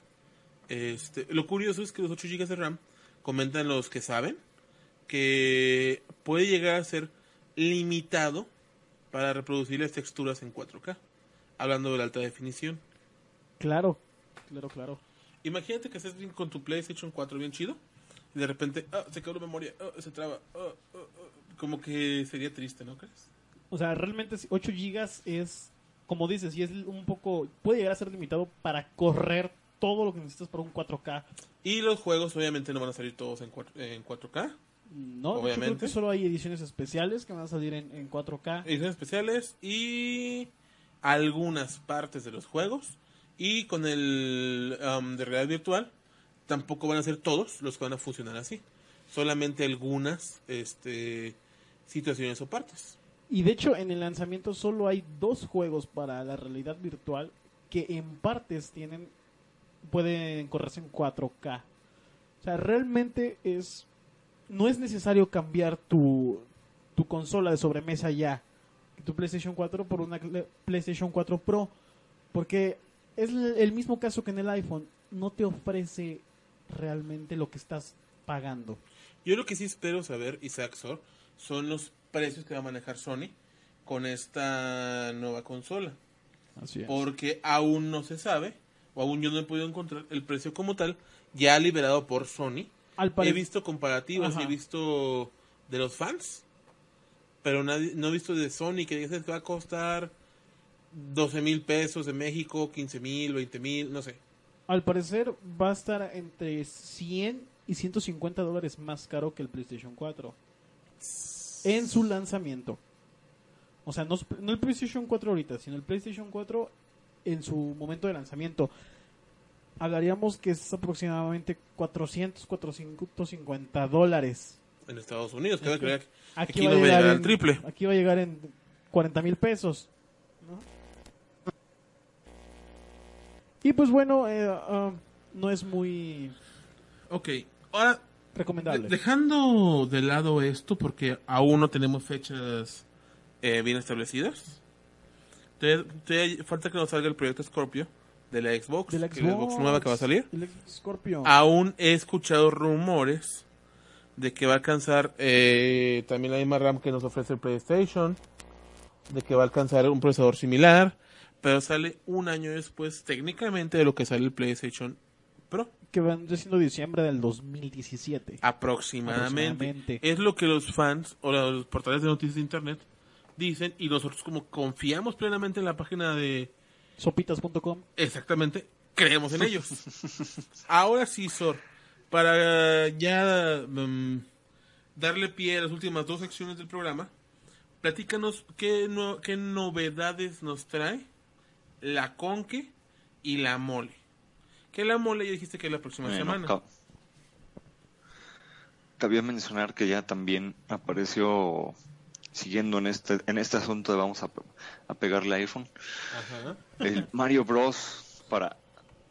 Este, lo curioso es que los 8 GB de RAM comentan los que saben que puede llegar a ser limitado para reproducir las texturas en 4K. Hablando de la alta definición. claro, claro, claro. Imagínate que estés bien con tu PlayStation 4 bien chido y de repente ah, se quedó la memoria, ah, se traba, ah, como que sería triste, ¿no crees? O sea, realmente sí, 8 gigas es, como dices, y es un poco, puede llegar a ser limitado para correr todo lo que necesitas para un 4K. Y los juegos obviamente no van a salir todos en, 4, en 4K. No, yo creo Obviamente. que solo hay ediciones especiales que van a salir en, en 4K. ediciones especiales y algunas partes de los juegos y con el um, de realidad virtual tampoco van a ser todos los que van a funcionar así solamente algunas este situaciones o partes Y de hecho, en el lanzamiento solo hay dos juegos para la realidad virtual que en partes tienen pueden correrse en 4K. O sea, realmente es no es necesario cambiar tu tu consola de sobremesa ya, tu PlayStation 4 por una PlayStation 4 Pro, porque es el mismo caso que en el iPhone, no te ofrece realmente lo que estás pagando. yo lo que sí espero saber Isaac Sor son los precios que va a manejar Sony con esta nueva consola Así es. porque aún no se sabe o aún yo no he podido encontrar el precio como tal ya liberado por Sony Al He visto comparativas, Ajá. he visto de los fans, pero nadie, no he visto de Sony que dice que va a costar 12 mil pesos de México, 15 mil, 20 mil, no sé. Al parecer va a estar entre 100 y 150 dólares más caro que el PlayStation 4 en su lanzamiento. O sea, no, no el PlayStation 4 ahorita, sino el PlayStation 4 en su momento de lanzamiento. Hablaríamos que es aproximadamente 400, 450 dólares. En Estados Unidos, que Aquí, Aquí va, no a va a llegar al triple. Aquí va a llegar en 40 mil pesos. ¿no? Y pues bueno, eh, ah, no es muy Ok, ahora, recomendable. dejando de lado esto, porque aún no tenemos fechas eh, bien establecidas, te, te- falta que nos salga el proyecto Scorpio de la Xbox, De la la Xbox nueva que va a salir. El Scorpio. Aún he escuchado rumores de que va a alcanzar eh, también la misma RAM que nos ofrece el PlayStation, de que va a alcanzar un procesador similar, pero sale un año después técnicamente de lo que sale el PlayStation Pro, que van siendo diciembre del 2017. aproximadamente. Aproximadamente. Es lo que los fans o los portales de noticias de internet dicen y nosotros como confiamos plenamente en la página de Sopitas.com. Exactamente, creemos en ellos. Ahora sí, Sor, para ya mm, darle pie a las últimas dos secciones del programa, platícanos qué, no- qué novedades nos trae la Conque y la Mole. Que la Mole ya dijiste que la próxima Bueno, semana. ca- Cabía mencionar que ya también apareció siguiendo en este en este asunto de vamos a, a pegarle a iPhone Ajá. el Mario Bros. para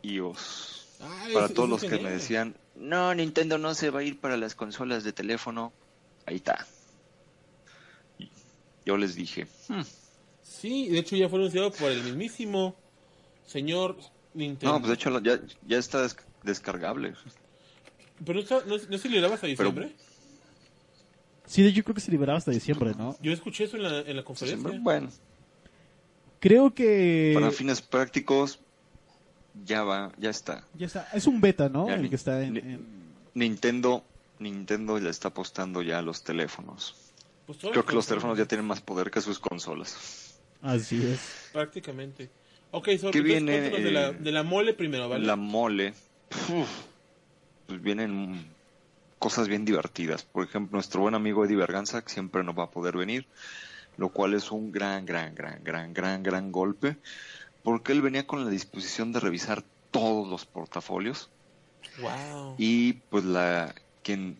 iOS. Ay, para todos los que me decían no Nintendo no se va a ir para las consolas de teléfono ahí está. Yo les dije "Hmm, Sí, de hecho ya fue anunciado por el mismísimo señor Nintendo. no pues de hecho ya ya está des- descargable Pero no, está- no, no se liberaba hasta diciembre. Sí, de hecho creo que se liberaba hasta diciembre, ¿no? Yo escuché eso en la, en la conferencia. bueno Creo que para fines prácticos ya va ya está ya está. Es un beta, ¿no? Ya El que está en, ni- en- Nintendo Nintendo le está apostando ya a los teléfonos. Pues Creo que los teléfonos ya tienen más poder que sus consolas. Así es. Prácticamente. Ok, Sor, ¿Qué viene, cuéntanos de, la, eh, de la mole primero, ¿vale? La mole, uf, pues vienen cosas bien divertidas. Por ejemplo, nuestro buen amigo Eddie Berganza, que siempre no va a poder venir, lo cual es un gran, gran, gran, gran, gran, gran golpe, porque él venía con la disposición de revisar todos los portafolios Wow. y pues la quien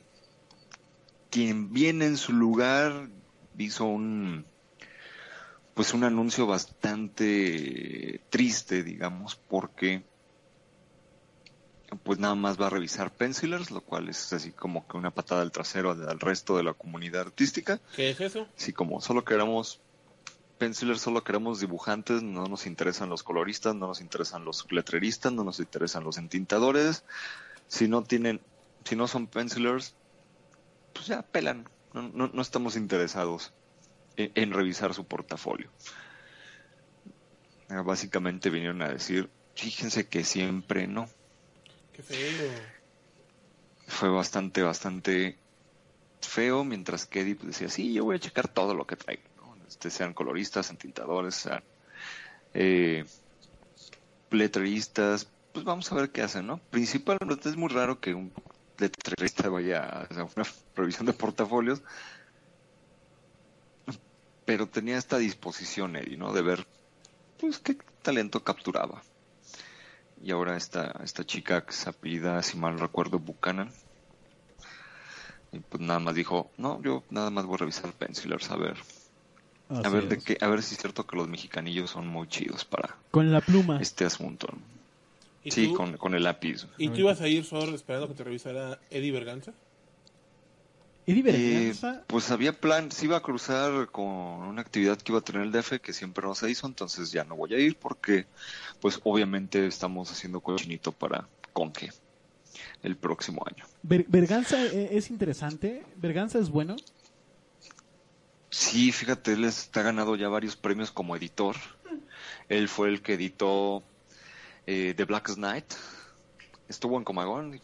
quien viene en su lugar hizo un pues un anuncio bastante triste, digamos, porque pues nada más va a revisar pencilers, lo cual es así como que una patada al trasero al resto de la comunidad artística. ¿Qué es eso? Sí, como solo queremos pencilers, solo queremos dibujantes, no nos interesan los coloristas, no nos interesan los letreristas, no nos interesan los entintadores. Si no tienen, si no son pencilers, pues ya pelan. No, no, no estamos interesados en, en revisar su portafolio. Básicamente vinieron a decir, fíjense que siempre no. Qué feo. Fue bastante, bastante feo, mientras que Eddie pues, decía, sí, yo voy a checar todo lo que traigo, ¿no? Este, sean coloristas, entintadores, sean eh, letreristas, pues vamos a ver qué hacen, ¿no? Principalmente es muy raro que un letrerista vaya a una revisión de portafolios, pero tenía esta disposición Eddie, ¿no? De ver, pues, qué talento capturaba. Y ahora esta, esta chica que se apellida, si mal recuerdo, Buchanan, y pues nada más dijo, no, yo nada más voy a revisar pencilers, a ver, a ver de qué, a ver si es cierto que los mexicanillos son muy chidos para Con la pluma. este asunto. ¿no? ¿Y Sí, tú, con, con el lápiz. ¿Y tú ibas a ir solo esperando que te revisara Eddie Berganza? Eddie Eh, Berganza, pues había plan, se iba a cruzar con una actividad que iba a tener el DF que siempre no se hizo, entonces ya no voy a ir porque pues obviamente estamos haciendo cochinito para Conque el próximo año. Berganza eh, es interesante. Berganza es bueno. Sí, fíjate, él está ganado ya varios premios como editor. Él fue el que editó eh, The Black Knight. Estuvo en Comagón.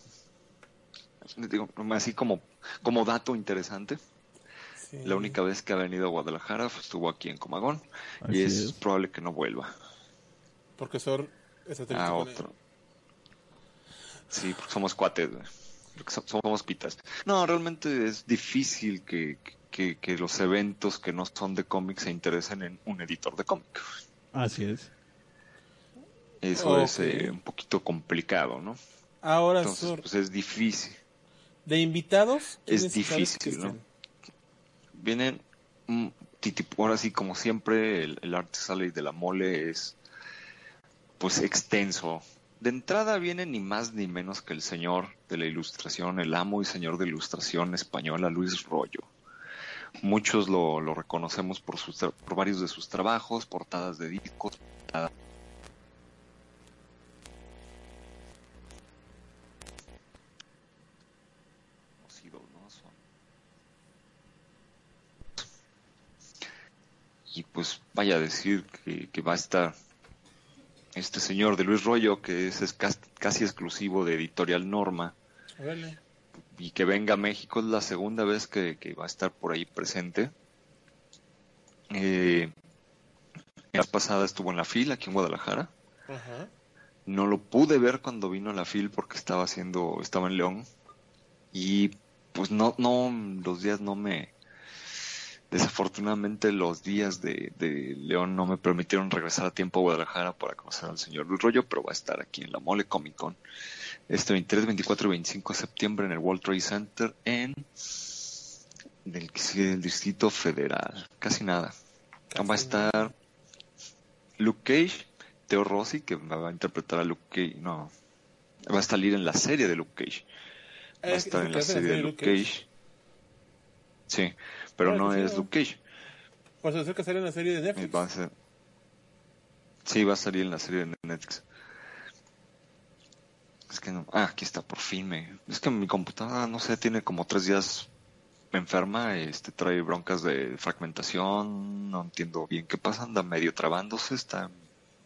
Digo, así como, como dato interesante. Sí. La única vez que ha venido a Guadalajara pues, estuvo aquí en Comagón. Así y es, es. probable que no vuelva Porque Sor está triste con otro. Sí, porque somos cuates. güey. Porque so- Somos pitas. No, realmente es difícil que, que, que los eventos que no son de cómics se interesen en un editor de cómic. Así es. Eso es eh, un poquito complicado, ¿no? Ahora, Entonces, Sor, pues es difícil. De invitados, es ¿quiénes sabes difícil. Vienen, mm, ahora sí, como siempre, el, el arte sale de la mole es, pues, extenso. De entrada viene ni más ni menos que el señor de la ilustración, el amo y señor de ilustración española, Luis Rollo. Muchos lo, lo reconocemos por, sus, por varios de sus trabajos, portadas de discos, portadas conocidos, ¿no? Son- Y pues vaya a decir que, que va a estar este señor de Luis Rollo, que es, es cas- casi exclusivo de Editorial Norma, y que venga a México es la segunda vez que, que va a estar por ahí presente. Eh, la pasada estuvo en la fila aquí en Guadalajara. Ajá. No lo pude ver cuando vino a la FIL porque estaba haciendo, estaba en León. Y pues no, no, los días no me, desafortunadamente los días de, de León no me permitieron regresar a tiempo a Guadalajara para conocer al señor Luis Rollo, pero va a estar aquí en la Mole Comic Con este 23, 24 y 25 de septiembre en el World Trade Center en del, el Distrito Federal. Casi nada. Va a estar Luke Cage, Theo Rossi, que va a interpretar a Luke Cage. No, va a salir en la serie de Luke Cage. Va a Es- estar es en la serie de Luke Cage. Sí, pero no es. Luke Cage. Pues se acerca a salir en la serie de Netflix. Va a ser... Sí, va a salir en la serie de Netflix. Es que no. Ah, aquí está, por fin me. Es que mi computadora, no sé, tiene como tres días enferma, este, trae broncas de fragmentación, no entiendo bien qué pasa, anda medio trabándose, está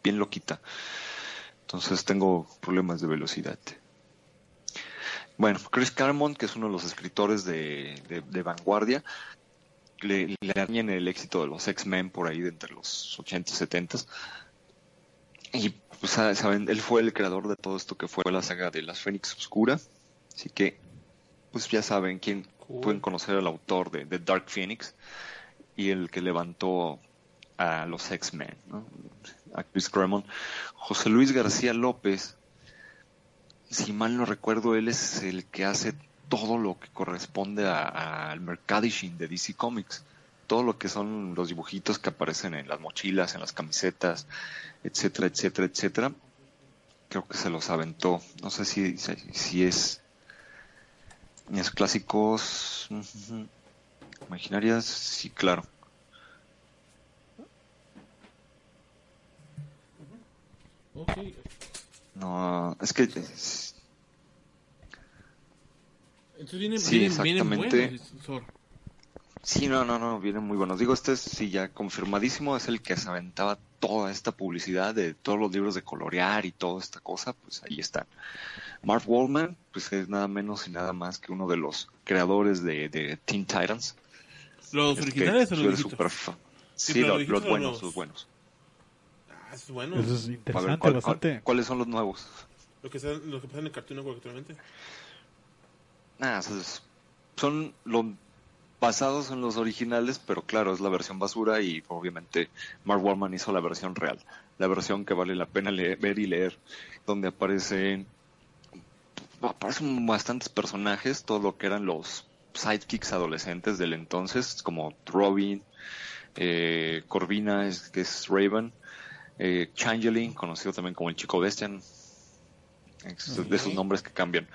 bien loquita. Entonces tengo problemas de velocidad. Bueno, Chris Claremont, que es uno de los escritores de, de- de vanguardia, le, le arañan el éxito de los X-Men por ahí de entre los 80 y 70 y pues sa- saben, él fue el creador de todo esto que fue la saga de las Fénix Oscura, así que pues ya saben quién Cool. pueden conocer al autor de, de Dark Phoenix y el que levantó a los X-Men, ¿no? a Chris Claremont. José Luis García López, si mal no recuerdo, él es el que hace todo lo que corresponde al mercadishing de DC Comics. Todo lo que son los dibujitos que aparecen en las mochilas, en las camisetas, etcétera, etcétera, etcétera. Creo que se los aventó. No sé si, si, si es. Es clásicos. Imaginarias, sí, claro. No, es que es- Entonces vienen, Sí, vienen, vienen exactamente. buenos, Sor. Sí, no, no, no, vienen muy buenos. Digo, este es, sí, ya confirmadísimo, es el que se aventaba toda esta publicidad de todos los libros de colorear y toda esta cosa, pues ahí están. Mark Wallman, pues es nada menos y nada más que uno de los creadores de, de Teen Titans. ¿Los Es que originales o soy los fan. Sí, lo- los los, o buenos, los- los buenos. Ah, es bueno. Eso es A ver, interesante, ¿cuál- cuál- bastante. ¿cuáles son los nuevos? Lo que, están- lo que pasa en el Cartoon Network actualmente. Esos son lo, basados en los originales, pero claro, es la versión basura y obviamente Mark Wallman hizo la versión real, la versión que vale la pena leer- ver y leer, donde aparecen aparecen bastantes personajes, todo lo que eran los sidekicks adolescentes del entonces, como Robin, eh, Corvina, es, que es Raven, eh, Changeling, conocido también como el Chico Bestia, es de esos nombres que cambian.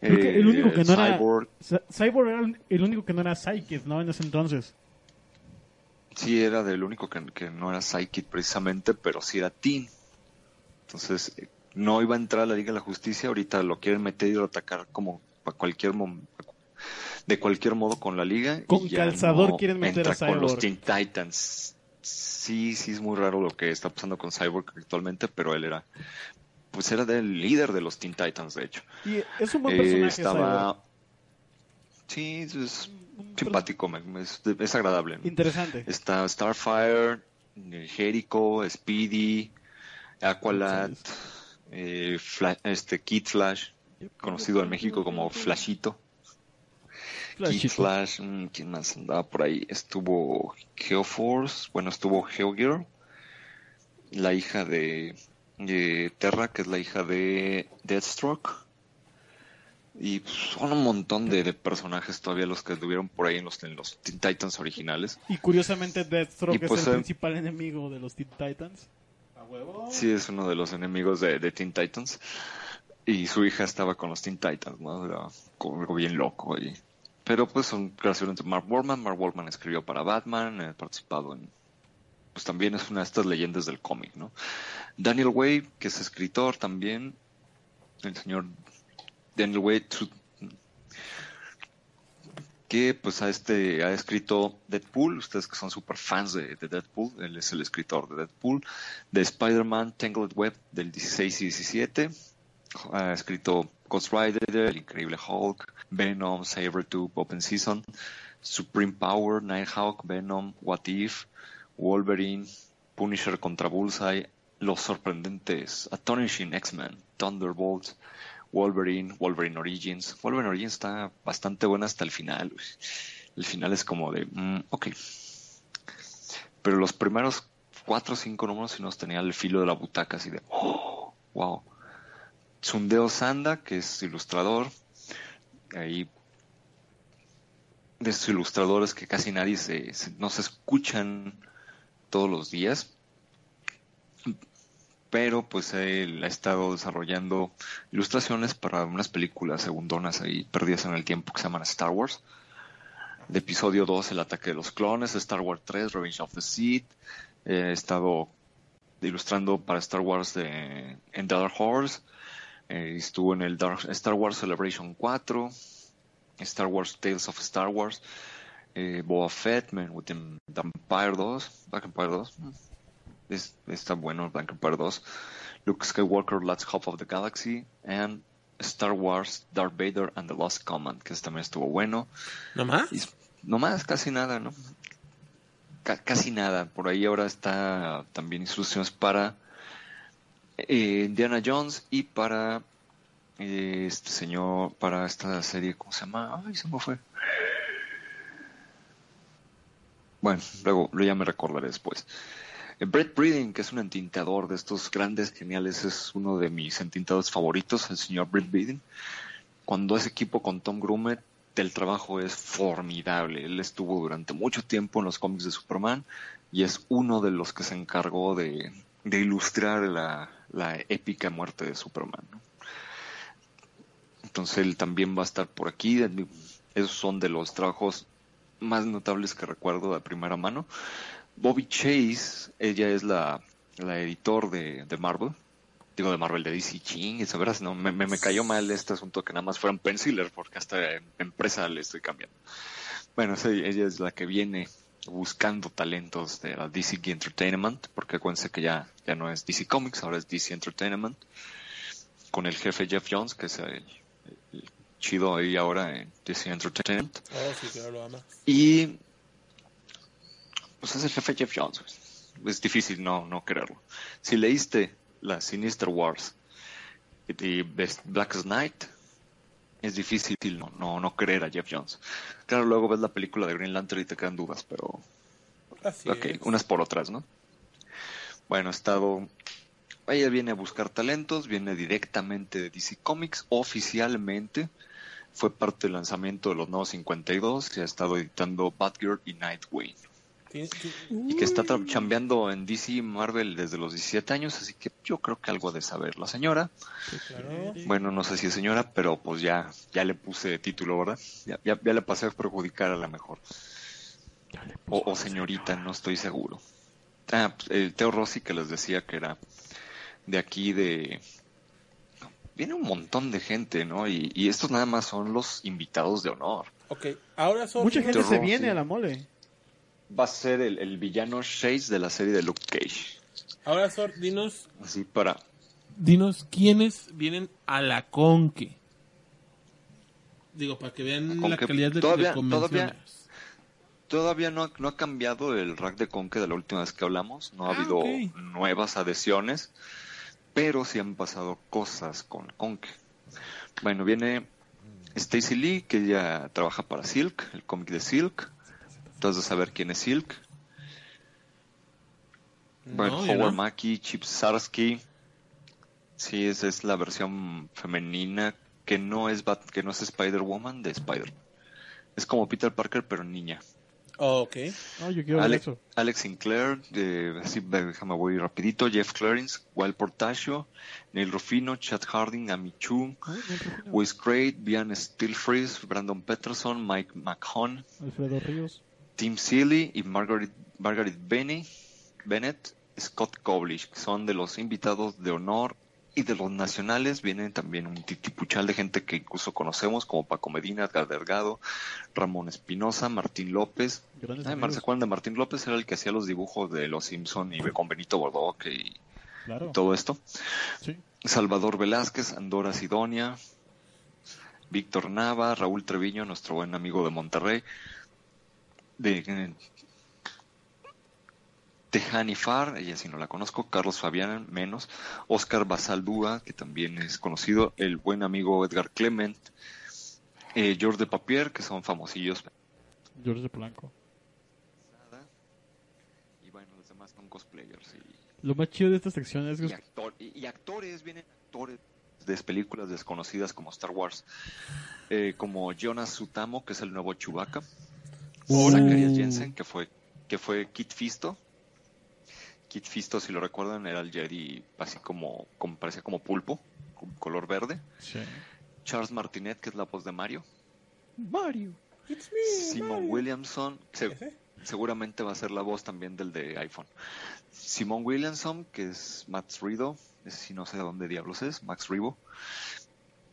Creo que el Eh, único que no era- Cyborg, Cy- Cyborg era el- único que no era Psychic, ¿no? En ese entonces. sí era del único que, que no era Psychic precisamente, pero sí era Teen. Entonces, eh, no iba a entrar a la Liga de la Justicia, ahorita lo quieren meter y atacar como a cualquier de cualquier modo con la liga. y Con ya calzador no quieren meter entra a con los Cyborg. Teen Titans. Sí, sí es muy raro lo que está pasando con Cyborg actualmente, pero él era pues era del líder de los Teen Titans, de hecho. Y es un buen Eh, personaje, estaba Cyborg. sí, es simpático, es, es agradable. Interesante. Está Starfire, eh, Jericho, Speedy, Aqualad, eh, Fla- este Kid Flash, conocido en México como Flashito. Kid Flashito. Flash, mm, ¿quién más andaba por ahí? Estuvo Geoforce, bueno, estuvo Geogirl, la hija de, de Terra, que es la hija de Deathstroke. Y pues, son un montón de, de personajes todavía los que estuvieron por ahí en los, en los Teen Titans originales. Y curiosamente Deathstroke Y pues, es el eh, principal enemigo de los Teen Titans. Sí, es uno de los enemigos de, de Teen Titans. Y su hija estaba con los Teen Titans, ¿no? Era como algo bien loco ahí. Pero pues son creaciones de Mark Wallman. Mark Wallman escribió para Batman, ha participado en... Pues también es una de estas leyendas del cómic, ¿no? Daniel Way, que es escritor también. El señor Daniel Way, que pues a este ha escrito Deadpool, ustedes que son super fans de, de Deadpool, él es el escritor de Deadpool, de Spider-Man Tangled Web del 16 y 17, ha escrito Ghost Rider, El Increíble Hulk, Venom, Sabretooth, Open Season, Supreme Power, Nighthawk, Venom, What If, Wolverine, Punisher contra Bullseye, Los Sorprendentes, Astonishing X-Men, Thunderbolts, Wolverine, Wolverine Origins. Wolverine Origins está bastante buena hasta el final. El final es como de, mm, ok. Pero los primeros cuatro o cinco números sí nos tenía el filo de la butaca, así de, oh, wow. Sundeo Sanda, que es ilustrador. Ahí de estos ilustradores que casi nadie se, se- no se escuchan todos los días. Pero pues él ha estado desarrollando ilustraciones para unas películas segundonas ahí perdidas en el tiempo que se llaman Star Wars. De episodio 2, El ataque de los clones, Star Wars 3, Revenge of the Sith. He estado ilustrando para Star Wars de, en Dark Horse. Eh, estuvo en el Dark- Star Wars Celebration 4. Star Wars Tales of Star Wars. Eh, Boba Fett, Man with the Vampire 2. Black Empire 2. Es- está bueno Black Empire 2. Luke Skywalker, Last Half of the Galaxy. And Star Wars Darth Vader and the Lost Command, que también estuvo bueno. ¿No más? Y no más, casi nada, ¿no? Ca- casi nada. Por ahí ahora está también instrucciones para eh, Indiana Jones y para eh, este señor, para esta serie, ¿cómo se llama? Ay, se me fue. Bueno, luego ya me recordaré después. Eh, Brett Breeding, que es un entintador de estos grandes, geniales, es uno de mis entintadores favoritos, el señor Brett Breeding. cuando es equipo con Tom Grumet, el trabajo es formidable. Él estuvo durante mucho tiempo en los cómics de Superman y es uno de los que se encargó de, de ilustrar la, la épica muerte de Superman. ¿no? Entonces él también va a estar por aquí. Esos son de los trabajos más notables que recuerdo de primera mano. Bobby Chase, ella es la, la editor de, de Marvel. Digo, de Marvel, de DC Ching, esa verdad, no, me, me, me cayó mal este asunto que nada más fueran pencilers, porque hasta empresa le estoy cambiando. Bueno, sí, ella es la que viene buscando talentos de la DC Entertainment, porque acuérdense que ya, ya no es DC Comics, ahora es DC Entertainment, con el jefe Jeff Jones, que es el chido ahí ahora en DC Entertainment. Oh, sí, claro, lo ama. Y pues es el jefe Jeff Jones. Es difícil no, no creerlo. Si leíste la Sinister Wars y Black Knight, es difícil no, no, no creer a Jeff Jones. Claro, luego ves la película de Green Lantern y te quedan dudas, pero Así ok, es. unas por otras, ¿no? Bueno, ha estado. Ella viene a buscar talentos, viene directamente de DC Comics, oficialmente. Fue parte del lanzamiento de los nuevos 52 y ha estado editando Batgirl y Nightwing. Y que está tra- chambeando en DC y Marvel desde los 17 años, así que yo creo que algo de saber la señora. claro. Bueno, no sé si es señora, pero pues ya, ya le puse título, ¿verdad? Ya, ya, ya le pasé a perjudicar a la mejor. O, o señorita, no estoy seguro. Ah, pues, el Teo Rossi que les decía que era de aquí de... Viene un montón de gente, ¿no? Y, y estos nada más son los invitados de honor. Ok, ahora son... Mucha gente se viene sí. a la mole. Va a ser el, el villano Chase de la serie de Luke Cage. Ahora, Sor, dinos, Así para... dinos quiénes vienen a la Conque. Digo, para que vean la calidad de, Todavía- de convenciones. Todavía no ha, no ha cambiado el rack de Conque de la última vez que hablamos. No ha Ah, habido nuevas adhesiones, pero sí han pasado cosas con Conque. Bueno, viene Stacy Lee, que ella trabaja para Silk, el cómic de Silk. Entonces, saber quién es Silk. Bueno, No, Howard no. Mackie, Chip Sarsky. Sí, esa es la versión femenina que no es Bat- que no es Spider-Woman de Spider. Es como Peter Parker, pero niña. Oh, ok. No, yo quiero ver Alex, eso. Alex Sinclair, de, así, déjame voy rapidito, Jeff Clarence, Wild Portacio, Neil Rufino, Chad Harding, Amy Chu, Ay, no, Rufino. Wes Craig, Bian Stilfreeze, Brandon Peterson, Mike McHone, Alfredo Ríos. Tim Seeley y Margaret, Margaret Benny, Bennett, Scott Koblish, que son de los invitados de honor y de los nacionales vienen también un titipuchal de gente que incluso conocemos como Paco Medina, Edgar Delgado, Ramón Espinosa, Martín López, Grandes Ay, amigos. ¿se acuerdan de Martín López? Era el que hacía los dibujos de Los Simpson y con Benito Bordoc y Claro. todo esto. Sí. Salvador Velázquez, Andora Sidonia, Víctor Nava, Raúl Treviño, nuestro buen amigo de Monterrey, de eh, Tejani Far, ella sí no la conozco, Carlos Fabián menos, Oscar Basaldúa, que también es conocido, el buen amigo Edgar Clement, eh, George de Papier, que son famosillos George de Polanco. y bueno, los demás son cosplayers y Lo más chido de esta sección es y, actor- y- y actores, vienen actores de películas desconocidas como Star Wars, eh, como Jonas Sutamo, que es el nuevo Chewbacca, Uh. Zacharias Jensen, que fue, que fue Kit Fisto. Kit Fisto, si lo recuerdan, era el Jedi así como, como parecía como pulpo, con color verde. Sí. Charles Martinet, que es la voz de Mario. Mario. Simon Williamson, se- ¿Ese? seguramente va a ser la voz también del de iPhone. Simon Williamson, que es Max Rido, ese sí no sé de dónde diablos es, Max Ribo.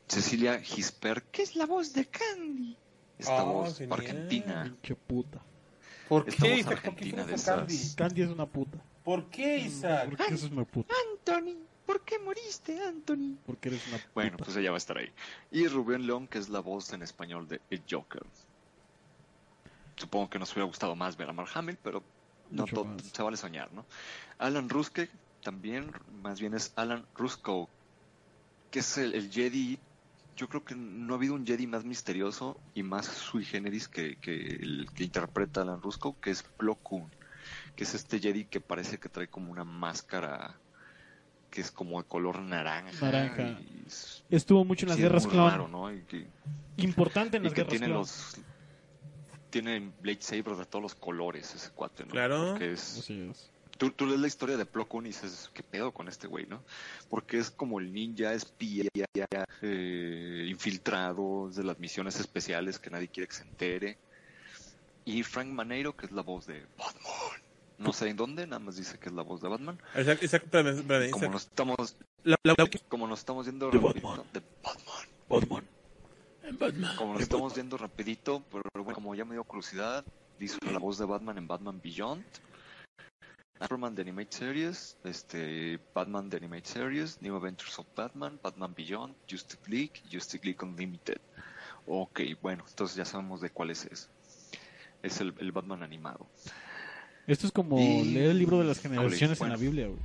Cecilia Gisper, que es la voz de Candy. Esta Ah, voz genial. argentina. Pinche puta. ¿Por Esta qué, voz qué argentina de con Candy? esas- Candy es una puta. ¿Por qué, Isaac? ¿Por qué eso es una puta? Anthony, ¿por qué moriste, Anthony? Porque eres una puta. Bueno, pues ella va a estar ahí. Y Rubén León, que es la voz en español de El Joker. Supongo que nos hubiera gustado más ver a Mark Hamill, pero no todo, se vale soñar, ¿no? Alan Ruske también, más bien es Alan Rusko, que es el, el Jedi. Yo creo que no ha habido un Jedi más misterioso y más sui generis que, que el que interpreta Alan Rusko, que es Plo Koon, que es este Jedi que parece que trae como una máscara que es como de color naranja. Naranja. es- Estuvo mucho en las sí, guerras clon. raro, ¿no? Y que, Importante en y las que guerras tiene clon. los tiene Blade Saber de todos los colores ese cuate, ¿no? Claro. Porque es, Así es. tú, tú lees la historia de Plo Koon y dices, ¿qué pedo con este güey, no? Porque es como el ninja espía, eh, infiltrado de las misiones especiales que nadie quiere que se entere. Y Frank Maneiro, que es la voz de Batman. No sé en dónde, nada más dice que es la voz de Batman. Espérame, espérame, Como nos estamos, La- la- la- como nos estamos viendo De rapidito- Batman. de Batman. Batman. En Batman. Como nos estamos viendo rapidito, pero bueno, como ya me dio curiosidad, hizo la voz de Batman en Batman Beyond, Superman The Animated Series, este, Batman The Animated Series, New Adventures of Batman, Batman Beyond, Justice League, Justice League Unlimited. Ok, bueno, entonces ya sabemos de cuál es ese. Es el, el Batman animado. Esto es como leer el libro de las generaciones en la Biblia, güey.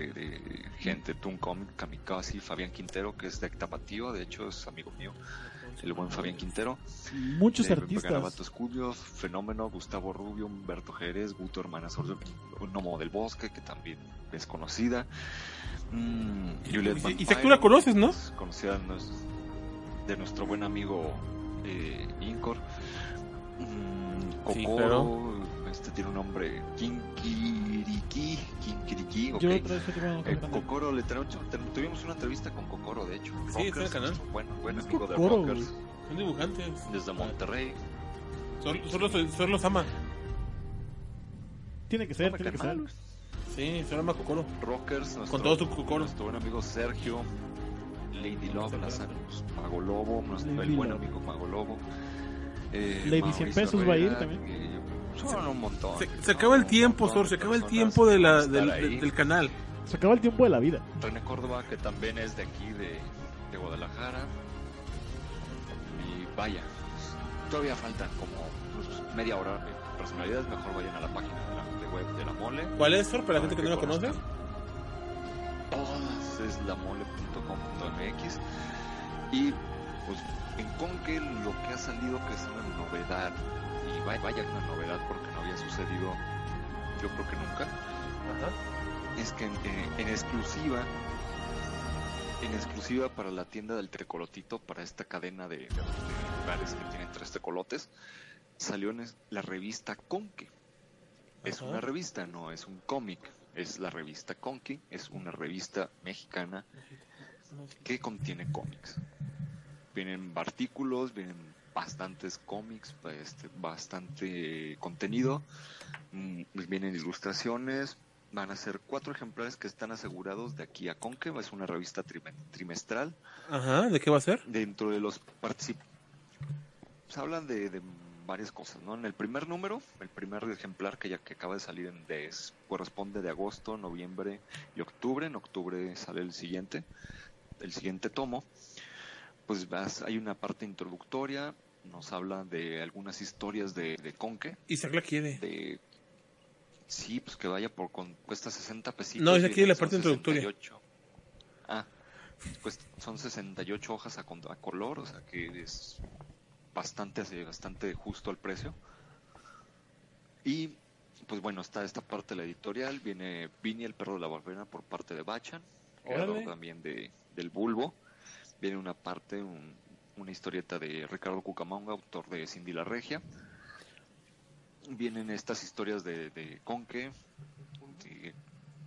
De, de gente. Toon Comic, Kamikaze, Fabián Quintero, que es de Tapatío, de hecho es amigo mío, el buen Fabián Quintero. Muchos Eh, artistas. Garabato Estudios, Fenómeno, Gustavo Rubio, Humberto Jerez, Guto Hermana Sordo, un Nomo del Bosque, que también es conocida. Mm, Y- y- Isaac, tú la conoces, ¿no? es Conocida de nues- de nuestro buen amigo eh, Incor. Mm, Sí, este tiene un nombre Kinkiriki, Kinkiriki, ok. Yo otra vez otro bueno, Eh, Kokoro, le tuvimos una entrevista con Kokoro, de hecho. Sí, está en el Rockers, canal. Buen, buen Es amigo de Kokoro, Rockers, Son dibujantes. desde Monterrey. Solo, solo, solo los ama. Tiene que ser, tiene que ser. Sí, solo ama Kokoro. Rockers, nuestro, Con todo su Kokoro. nuestro buen amigo Sergio, Lady Love, las Anus, Mago Lobo, nuestro, el buen amigo Mago Lobo. eh, Lady Mauricio 100 pesos va a ir Herrera, también. eh, son un montón. Se, se acaba el tiempo, Sor, se acaba el tiempo de la, del, canal. Se acaba el tiempo de la vida. René Córdoba, que también es de aquí, de, de Guadalajara. Y vaya, todavía faltan como pues, media hora de personalidades. Mejor vayan a la página de la de web de la mole. ¿Cuál es, Sor, para la gente que no la conoce? Todas es lamole.com.mx. Y pues en Conque lo que ha salido que es una novedad. Y vaya, una novedad porque no había sucedido, yo creo que nunca. es que en, eh, en exclusiva, en exclusiva para la tienda del Trecolotito, para esta cadena de, de lugares que tienen tres tecolotes, salió en la revista Conque. Es Ajá. una revista, no es un cómic. Es la revista Conque, es una revista mexicana que contiene cómics. Vienen artículos, vienen bastantes cómics, este, bastante contenido, mm, vienen ilustraciones, van a ser cuatro ejemplares que están asegurados de aquí a Conque, es una revista trime- trimestral. Ajá, ¿de qué va a ser? Dentro de los participantes, se hablan de, de varias cosas, ¿no? En el primer número, el primer ejemplar que ya que acaba de salir en de, es- corresponde de agosto, noviembre y octubre. En octubre sale el siguiente, el siguiente tomo. Pues vas- hay una parte introductoria, nos habla de algunas historias de, de Conque, Isaac la quiere. de sí, pues que vaya por con cuesta 60 pesitos. No, esa y quiere la parte introductoria. 68. Ah, pues son 68 hojas a, a color, o sea que es bastante bastante justo el precio. Y pues bueno, está esta parte de la editorial, viene Vini el perro de la barbera por parte de Bachan, creador también de del Bulbo. Viene una parte, un- una historieta de Ricardo Cucamonga, autor de Cindy la Regia. Vienen estas historias de, de Conque, que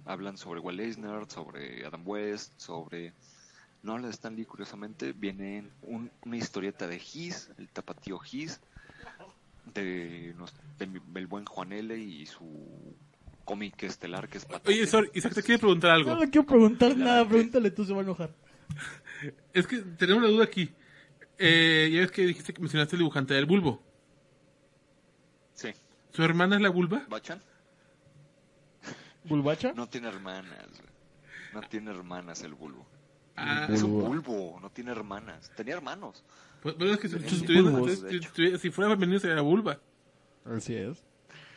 hablan sobre Will Eisner, sobre Adam West, sobre... No habla de Stan Lee, curiosamente, viene un- una historieta de His, el tapatío His, de, de mi- del buen Juan L. y su cómic estelar que es Patate. Oye, Sor, Isaac te quiere preguntar algo. No le quiero preguntar nada, pregúntale tú, se va a enojar. Es que tenemos una duda aquí. Eh, ya ves que dijiste que mencionaste el dibujante del bulbo. Sí, ¿Su hermana es la vulva? ¿Bachan? ¿Bulbacha? No tiene hermanas. No tiene hermanas el bulbo. Ah, Es un Bulbo. no tiene hermanas. Tenía hermanos. pues, bueno, es que si, tuviera- bulbos, si- fuera femenino sería la vulva. Así es.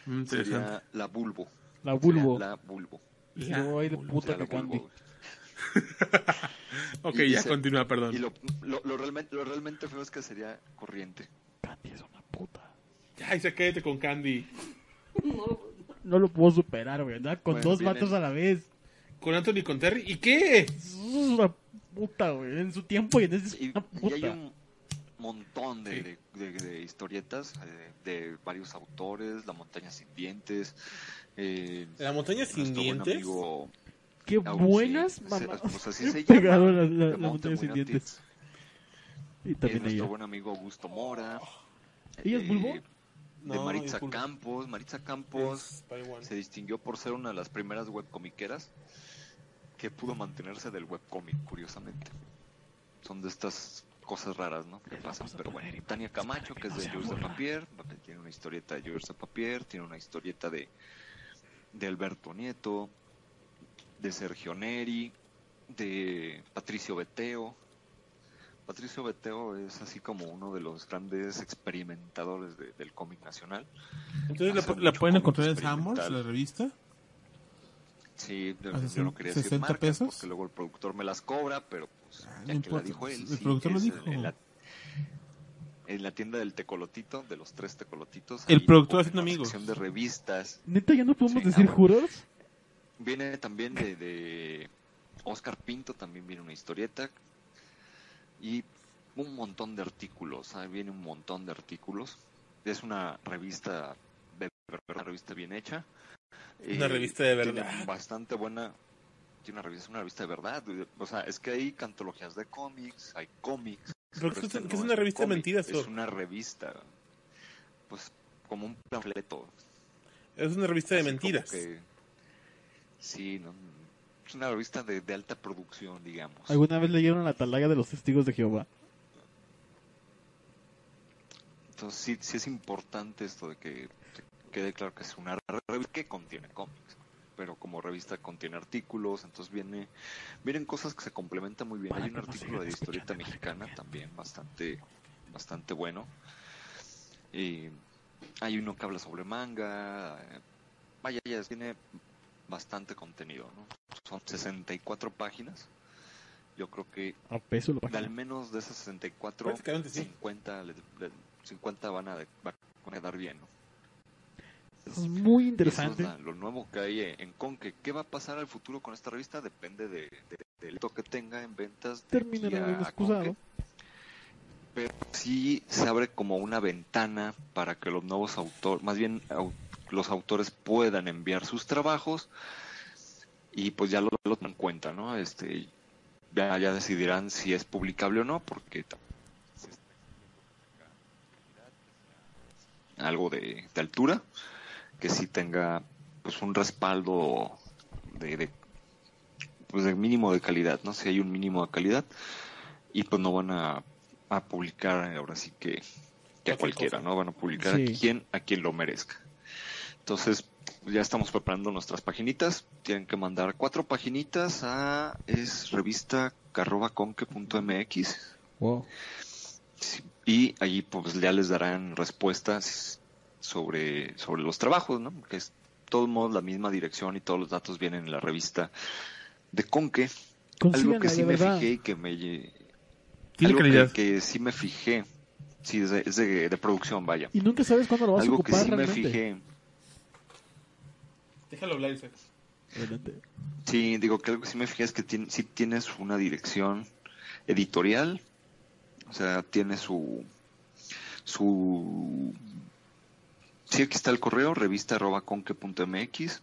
Mm, Interesante. Sería la bulbo. La bulbo. Sería La bulbo. Luego hay de puta que. Ok, Y ya dice- continúa, Y perdón. lo, lo, lo realmente, lo realmente feo es que sería corriente. Candy es una puta. Ay, se quédate con Candy. No lo puedo superar, güey. Andaba con Bueno, dos vienen- vatos a la vez. Con Anthony y con Terry. ¿Y qué? Es una puta, güey. En su tiempo y en ese es Y, y hay un montón de, de- de- de historietas eh, de varios autores, La montaña sin dientes. Eh, ¿La montaña sin dientes? amigo Qué Au, buenas sí, mamás. pues así se He pegado llama, la, la- de la montaña sin dientes. Y Es también nuestro ella. buen amigo Augusto Mora. ¿Ella es eh, Bulbo? De No, Maritza. Campos. Maritza Campos se distinguió por ser una de las primeras webcomiqueras que pudo mantenerse del webcomic, curiosamente. Son de estas cosas raras, ¿no? Que pasan, pero bueno. Tania Camacho, que es de Jules de Papier, que tiene una historieta de Jules de Papier, tiene una historieta de, de Alberto Nieto, de Sergio Neri, de Patricio Beteo. Patricio Beteo es así como uno de los grandes experimentadores de- del cómic nacional. Entonces, ¿la, Hace la pueden encontrar en. Samos, la revista? Sí, yo, ¿A yo no quería decir 60 marcas pesos? porque luego el productor me las cobra, pero pues Ah, ya no que la dijo él, el sí, productor lo dijo. En la, en la tienda del tecolotito, de los tres tecolotitos. El productor haciendo amigos. sección de revistas. Neta, ya no podemos Sí, decir ah, bueno. juros. Viene también de, de Oscar Pinto, también viene una historieta. Y un montón de artículos, ah, viene un montón de artículos. Es una revista, de, una revista bien hecha. Una revista de verdad. Bastante buena. Tiene una revista, una revista de verdad. O sea, es que hay antologías de cómics, hay cómics. ¿Pero qué es- este una un revista de mentiras, Es una revista, pues como un panfleto. Es una revista de Así mentiras. que- sí, no, es una revista de, de alta producción, digamos. ¿Alguna vez leyeron la atalaya de los testigos de Jehová? Entonces sí, sí es importante esto de que quede claro que es una revista que contiene cómics, pero como revista contiene artículos, entonces viene vienen cosas que se complementan muy bien. Hay un artículo de historieta mexicana también bastante bastante bueno. Y hay uno que habla sobre manga. eh, Vaya, ya tiene bastante contenido, ¿no? Son 64 páginas. Yo creo que A peso de al menos de esas 64, Prácticamente sí. 50, le- le- 50 van a, van a quedar bien. ¿no? Es muy Y eso es interesante. la- lo nuevo que hay en Conque. ¿Qué va a pasar al futuro con esta revista? Depende de, de- del éxito que tenga en ventas. Terminará bien excusado. Pero sí se abre como una ventana para que los nuevos autores, más bien au- los autores puedan enviar sus trabajos y pues ya lo, lo toman en cuenta, ¿no? Este, ya, ya decidirán si es publicable o no, porque algo de, de altura, que sí tenga pues un respaldo de, de pues de mínimo de calidad, ¿no? Si hay un mínimo de calidad y pues no van a, a publicar ahora sí que, que a cualquiera, cosa. ¿no? Van a publicar Sí. a quien a quien lo merezca. Entonces, ya estamos preparando nuestras paginitas. Tienen que mandar cuatro paginitas a es revista carrobaconque.mx Wow. Y allí pues ya les darán respuestas sobre, sobre los trabajos, ¿no? Que es de todos modos la misma dirección y todos los datos vienen en la revista de Conque. Algo que sí me verdad. fijé y que me... algo que- sí me fijé. Sí, es de, es de- de producción, vaya. Y nunca sabes cuándo lo vas a Algo que ocupar sí me fijé. Déjalo hablar, Isaac. Adelante. Sí, digo que algo que sí me fijé es que tiene, sí tienes una dirección editorial, o sea, tiene su su sí aquí está el correo revista arroba conque.mx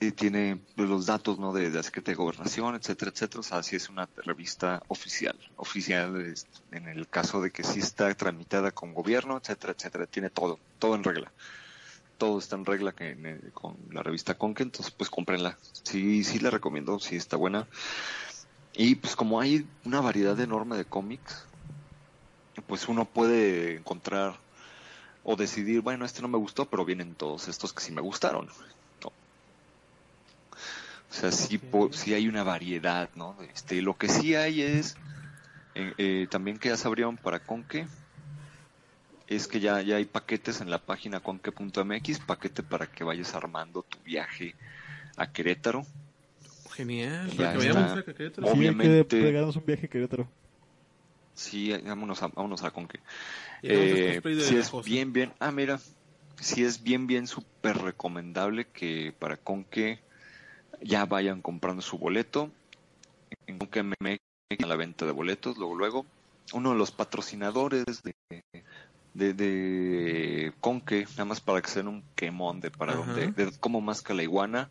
y tiene los datos no de, de la Secretaría de Gobernación, etcétera, etcétera, o sea, sí es una revista oficial, oficial es- en el caso de que sí está tramitada con gobierno, etcétera, etcétera, tiene todo, todo en regla todo está en regla que en- eh, con la revista Conque, entonces pues cómprenla. Sí, sí la recomiendo, sí está buena. Y pues como hay una variedad enorme de cómics, pues uno puede encontrar o decidir, bueno, este no me gustó, pero vienen todos estos que sí me gustaron. ¿no? O sea, sí, po- sí hay una variedad, ¿no? Este, lo que sí hay es, eh, eh, también que ya se abrieron para Conque, es que ya, ya hay paquetes en la página conque.mx, paquete para que vayas armando tu viaje a Querétaro. Genial. Ya Para que vayamos a Querétaro. Sí, hay que Obviamente- pegarnos un viaje a Querétaro. Sí, vámonos a, vámonos a Conque. A Eh, es cosa. bien, bien. Ah, mira, sí es bien, bien súper recomendable que para Conque ya vayan comprando su boleto. En Conque MX, en la venta de boletos, luego, luego. Uno de los patrocinadores de, de, de Conque, nada más para que se den un quemón de para Ajá. donde, de cómo masca la iguana,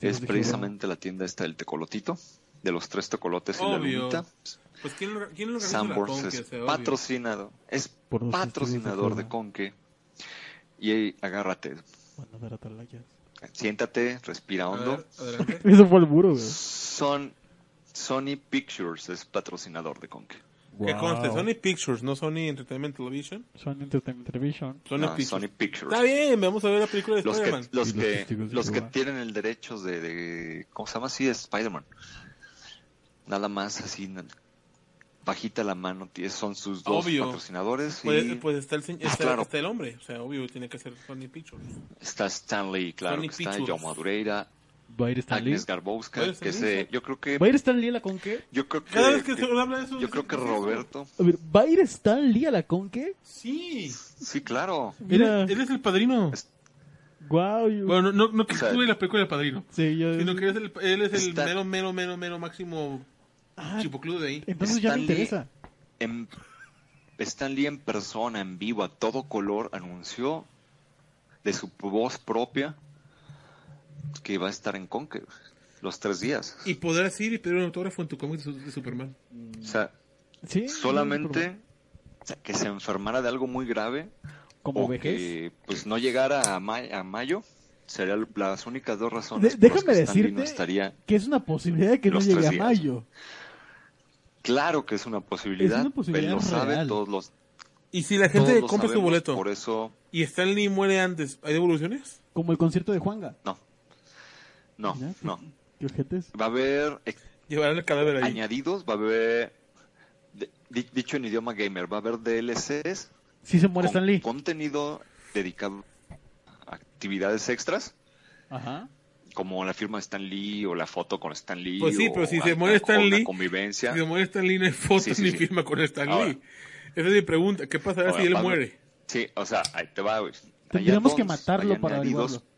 es precisamente la tienda esta del tecolotito, de los tres tecolotes y la Obvio. lunita. Pues ¿quién, lo- quién lo Sanborns es O sea, obvio. patrocinado, es Por patrocinador de Conque. Y ahí, agárrate, a atalayas. siéntate, respira hondo. ver. Eso fue el muro, güey. Son Sony Pictures es patrocinador de Conque. Que Wow. conste, Sony Pictures, no Sony Entertainment Television. Sony Entertainment Television. Sony No, Pictures. Sony Pictures. Está bien, vamos a ver la película de Los que, Spider-Man. los los que, de los que tienen el derecho de, de- ¿cómo se llama? Sí, es Spider-Man. Nada más así, bajita la mano, son sus dos Obvio. patrocinadores. Pues, y pues está, el, Ah, está, claro. está el hombre, o sea, obvio tiene que ser Sony Pictures. está Stanley, claro Sony que está, Pictures. Joe Madureira, ¿Va a ir Stan Lee? Agnes Garbowska, ¿Va a ir que Stan se, yo creo que, ¿Va a ir Stan Lee a la Conque? yo creo que, Cada vez que que- se habla de eso... yo creo que. Roberto, A ver, ¿va a ir Stan Lee a la Conque? Sí. sí, claro, Mira, Él, él es el padrino. Es- wow. Bueno, no, no que O sea, estuve en la película del padrino. Sí, yo... Sino que es el- él es el Está- mero, mero, mero, mero máximo Ah, chipocludo de ahí. entonces ya me Stan interesa. en, Stan Lee en persona, en vivo, a todo color, anunció de su voz propia que iba a estar en Conque los tres días. Y podrás ir y pedir un autógrafo en tu cómic de, su- de Superman. O sea, Sí. solamente o sea, que se enfermara de algo muy grave Como o vejez. que pues no llegara a, ma- a mayo serían las únicas dos razones De- déjame que Lee no decirte estaría. que es una posibilidad de que no llegue a mayo. Claro que es una posibilidad, Es una posibilidad él lo sabe, real. todos los Y si la gente compra su boleto Por eso, y Stan Lee muere antes, ¿hay devoluciones? Como el concierto de Juanga. no, no, no. Qué ojetes. Va a haber Llevarán el cadáver ahí. añadidos, va a haber, de- dicho en idioma gamer, va a haber DLCs Sí se muere con Stan Lee. contenido dedicado a actividades extras, Ajá. como la firma de Stan Lee o la foto con Stan Lee. Pues sí, o pero si se muere Stan Lee, convivencia. Si se muere Stan Lee no hay fotos Sí, sí, ni sí. firma con Stan Ahora. Lee. Esa es mi pregunta. ¿Qué pasará Ahora, si él muere? Sí, o sea, ahí te va, güey. Tendríamos que matarlo para añadidos, averiguarlo.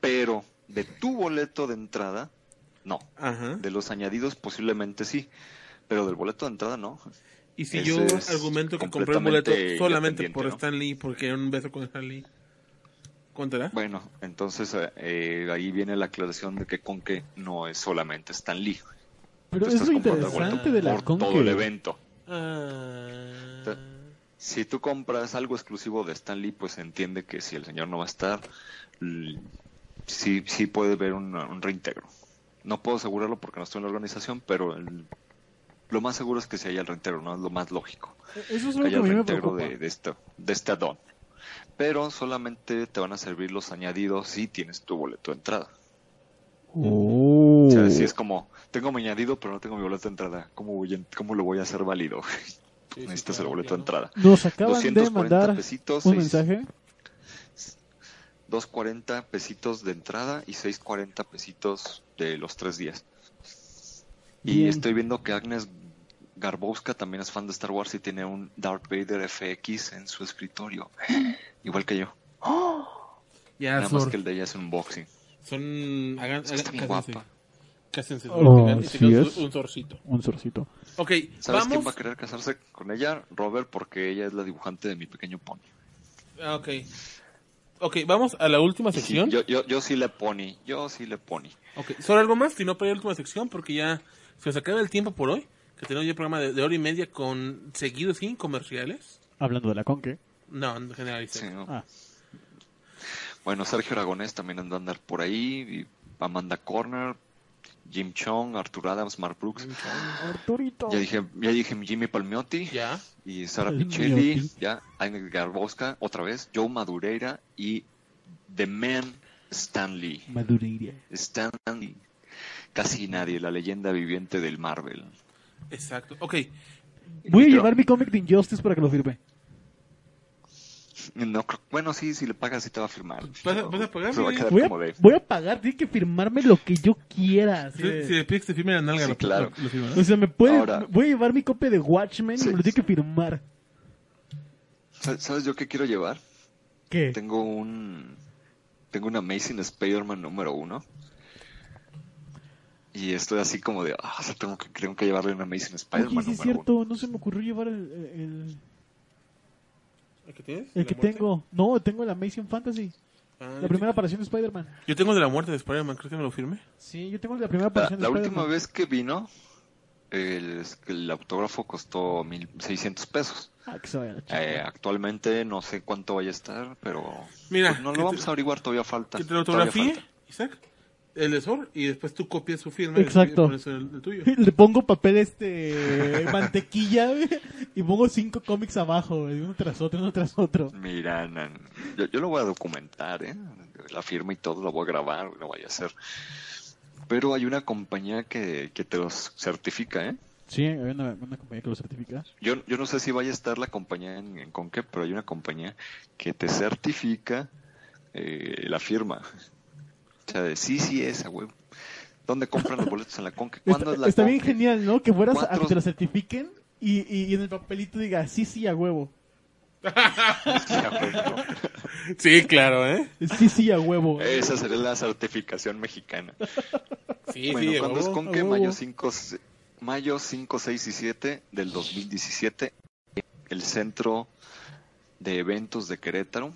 Pero de tu boleto de entrada, no. Ajá. De los añadidos posiblemente sí, pero del boleto de entrada no. Y si Ese yo es argumento que compré el boleto solamente por ¿no? Stan Lee, porque era un beso con Stan Lee, ¿contará? Bueno, entonces eh, ahí viene la aclaración de que Conque no es solamente Stan Lee. Pero Tú es lo interesante de la por todo el evento. Ah, Si tú compras algo exclusivo de Stan Lee, pues se entiende que si el señor no va a estar, sí, sí puede haber un, un reintegro. No puedo asegurarlo porque no estoy en la organización, pero el- lo más seguro es que si haya el reintegro, no es lo más lógico. Eso es Que lo que haya a el reintegro de, de, esto, de este add-on. Pero solamente te van a servir los añadidos si tienes tu boleto de entrada. Oh. O sea, si es como, tengo mi añadido, pero no tengo mi boleto de entrada. ¿Cómo, voy a- cómo lo voy a hacer válido? sí, sí, Necesitas claro, el boleto de entrada. Nos acaban de 240 mandar pesitos, un seis- mensaje. 2.40 pesitos de entrada y 6.40 pesitos de los tres días. Y Bien. estoy viendo que Agnes Garbowska también es fan de Star Wars y tiene un Darth Vader FX en su escritorio. Igual que yo. Ya, Nada más que el de ella es un unboxing. son... Hagan, Es que está bien guapa. Cásense, Oh, y sí es. un, zorcito. Un sorcito. Ok, ¿Sabes vamos... quién va a querer casarse con ella? Robert, porque ella es la dibujante de mi pequeño pony. Ah, Ok. Ok, vamos a la última sí, sección. yo, yo, yo sí le pony, yo sí le pony. Ok, ¿solo algo más? Si no, para la última sección, porque ya se nos acaba el tiempo por hoy. Que tenemos ya un programa de, de hora y media con seguidos sin comerciales. Hablando de la Conque. No, en general. Sí, ¿no? Ah, Bueno, Sergio Aragonés también anda a andar por ahí, y Amanda Corner, Jim Chong, Arthur Adams, Mark Brooks. Arturito. Ya dije, ya dije Jimmy Palmiotti Ya. y Sara. Pichelli, ya Agnes Garbowska otra vez, Joe Madureira y The Man Stanley. Madureira. Stanley. Casi nadie, la leyenda viviente del Marvel. Exacto. Ok. Voy a Pero- llevar mi cómic de Injustice para que lo firme. No, bueno, sí, si le pagas, sí te va a firmar. ¿Vas a- vas a pagar, Se va a Miguel? quedar Voy a, como de. voy a pagar, tiene que firmarme lo que yo quiera. Si, de- si le pides que te firme la nalga, Sí, lo, claro. lo- lo firma, ¿no? O sea, me puede, Ahora- voy a llevar mi copia de Watchmen y Sí. me lo tiene que firmar. ¿Sabes yo qué quiero llevar? ¿Qué? Tengo un. Tengo un Amazing Spider-Man número uno. Y estoy así como de. Ah, o sea, tengo que, tengo que llevarle un Amazing Spider-Man sí es uno. cierto, no se me ocurrió llevar el, el, ¿El que tienes? el ¿La que muerte? tengo. No, tengo el Amazing Fantasy. Ah, La primera tengo- aparición de Spider-Man. Yo tengo de la muerte de Spider-Man, ¿crees que me lo firme? Sí, yo tengo la primera La, aparición la de última Spider-Man. vez que vino, el, el autógrafo costó 1.600 pesos. Ah, que se vaya la. Eh, actualmente no sé cuánto vaya a estar, pero Mira, pues no lo te- vamos a averiguar, todavía falta. Que te lo autografíe, falta. Isaac, el de Sor, y después tú copias su firma Exacto. y pones el, el tuyo. Le pongo papel este mantequilla y pongo cinco cómics abajo, uno tras otro, uno tras otro. Mira, nan, yo, yo lo voy a documentar, ¿eh? La firma y todo lo voy a grabar, lo voy a hacer. Pero hay una compañía que, que te los certifica, ¿eh? Sí, hay una, una compañía que lo certifica. Yo, yo no sé si vaya a estar la compañía en, en Conque, pero hay una compañía que te certifica eh, la firma. Sea, de sí, sí es, güey. ¿Dónde compran los boletos en la Conque? ¿Cuándo Está, es la está bien Conque? genial, ¿no? Que fueras a ¿Cuántos- que te lo certifiquen y, y, y en el papelito diga, sí, sí, a huevo. Sí, claro, ¿eh? Sí, sí, a huevo. Esa sería la certificación mexicana. Sí, bueno, sí, ¿cuándo a es huevo. Conque? a huevo. Mayo 5, se- mayo 5, 6 y 7 del 2017. El centro de eventos de Querétaro.